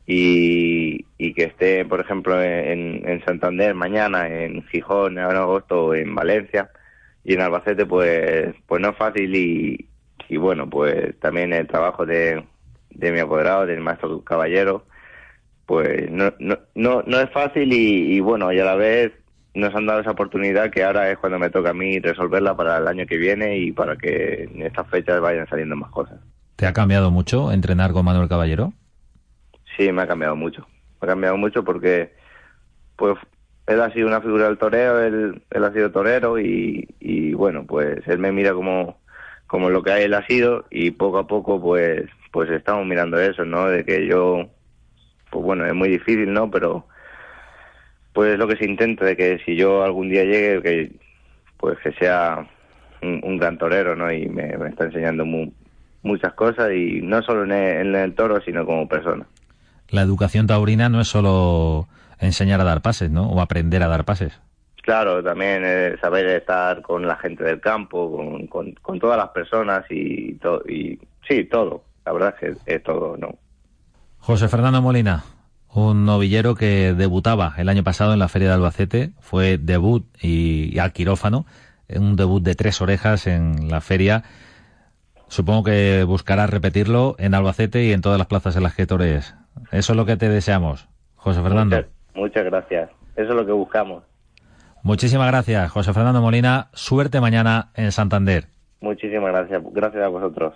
J: y, y que esté, por ejemplo, en, en, Santander mañana, en Gijón, en agosto, en Valencia y en Albacete, pues, pues no es fácil y, y bueno, pues también el trabajo de, de mi apoderado, del maestro caballero, pues no, no, no, no es fácil y, y bueno, y a la vez nos han dado esa oportunidad que ahora es cuando me toca a mí resolverla para el año que viene y para que en estas fechas vayan saliendo más cosas.
E: ¿Te ha cambiado mucho entrenar con Manuel Caballero?
J: Sí, me ha cambiado mucho. Me ha cambiado mucho porque pues él ha sido una figura del toreo, él, él ha sido torero y, y bueno, pues él me mira como, como lo que él ha sido y poco a poco pues pues estamos mirando eso, ¿no? De que yo, pues bueno, es muy difícil, ¿no? Pero pues lo que se intenta de que si yo algún día llegue, que pues que sea un, un gran torero, ¿no? Y me, me está enseñando mu muchas cosas y no solo en el, en el, toro, sino como persona.
E: La educación taurina no es solo enseñar a dar pases, ¿no? O aprender a dar pases.
J: Claro, también eh, saber estar con la gente del campo, con, con, con todas las personas y, to y sí, todo. La verdad es que es todo, ¿no?
E: José Fernando Molina, un novillero que debutaba el año pasado en la Feria de Albacete, fue debut y, y al quirófano, un debut de tres orejas en la feria. Supongo que buscarás repetirlo en Albacete y en todas las plazas en las que torees. Eso es lo que te deseamos, José Fernando.
J: Muchas, muchas gracias. Eso es lo que buscamos.
E: Muchísimas gracias, José Fernando Molina. Suerte mañana en Santander.
J: Muchísimas gracias. Gracias a vosotros.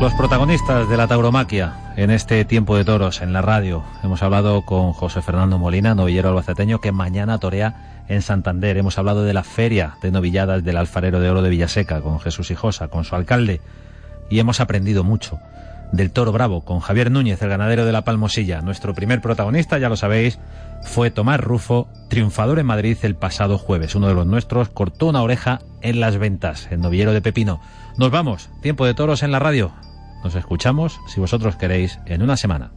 E: Los protagonistas de la tauromaquia en este tiempo de toros en la radio. Hemos hablado con José Fernando Molina, novillero albaceteño, que mañana torea en Santander. Hemos hablado de la feria de novilladas del alfarero de oro de Villaseca con Jesús Hijosa, con su alcalde, y hemos aprendido mucho del Toro Bravo con Javier Núñez, el ganadero de la Palmosilla. Nuestro primer protagonista, ya lo sabéis, fue Tomás Rufo, triunfador en Madrid el pasado jueves. Uno de los nuestros cortó una oreja en las ventas, en Novillero de Pepino. Nos vamos, tiempo de toros en la radio. Nos escuchamos, si vosotros queréis, en una semana.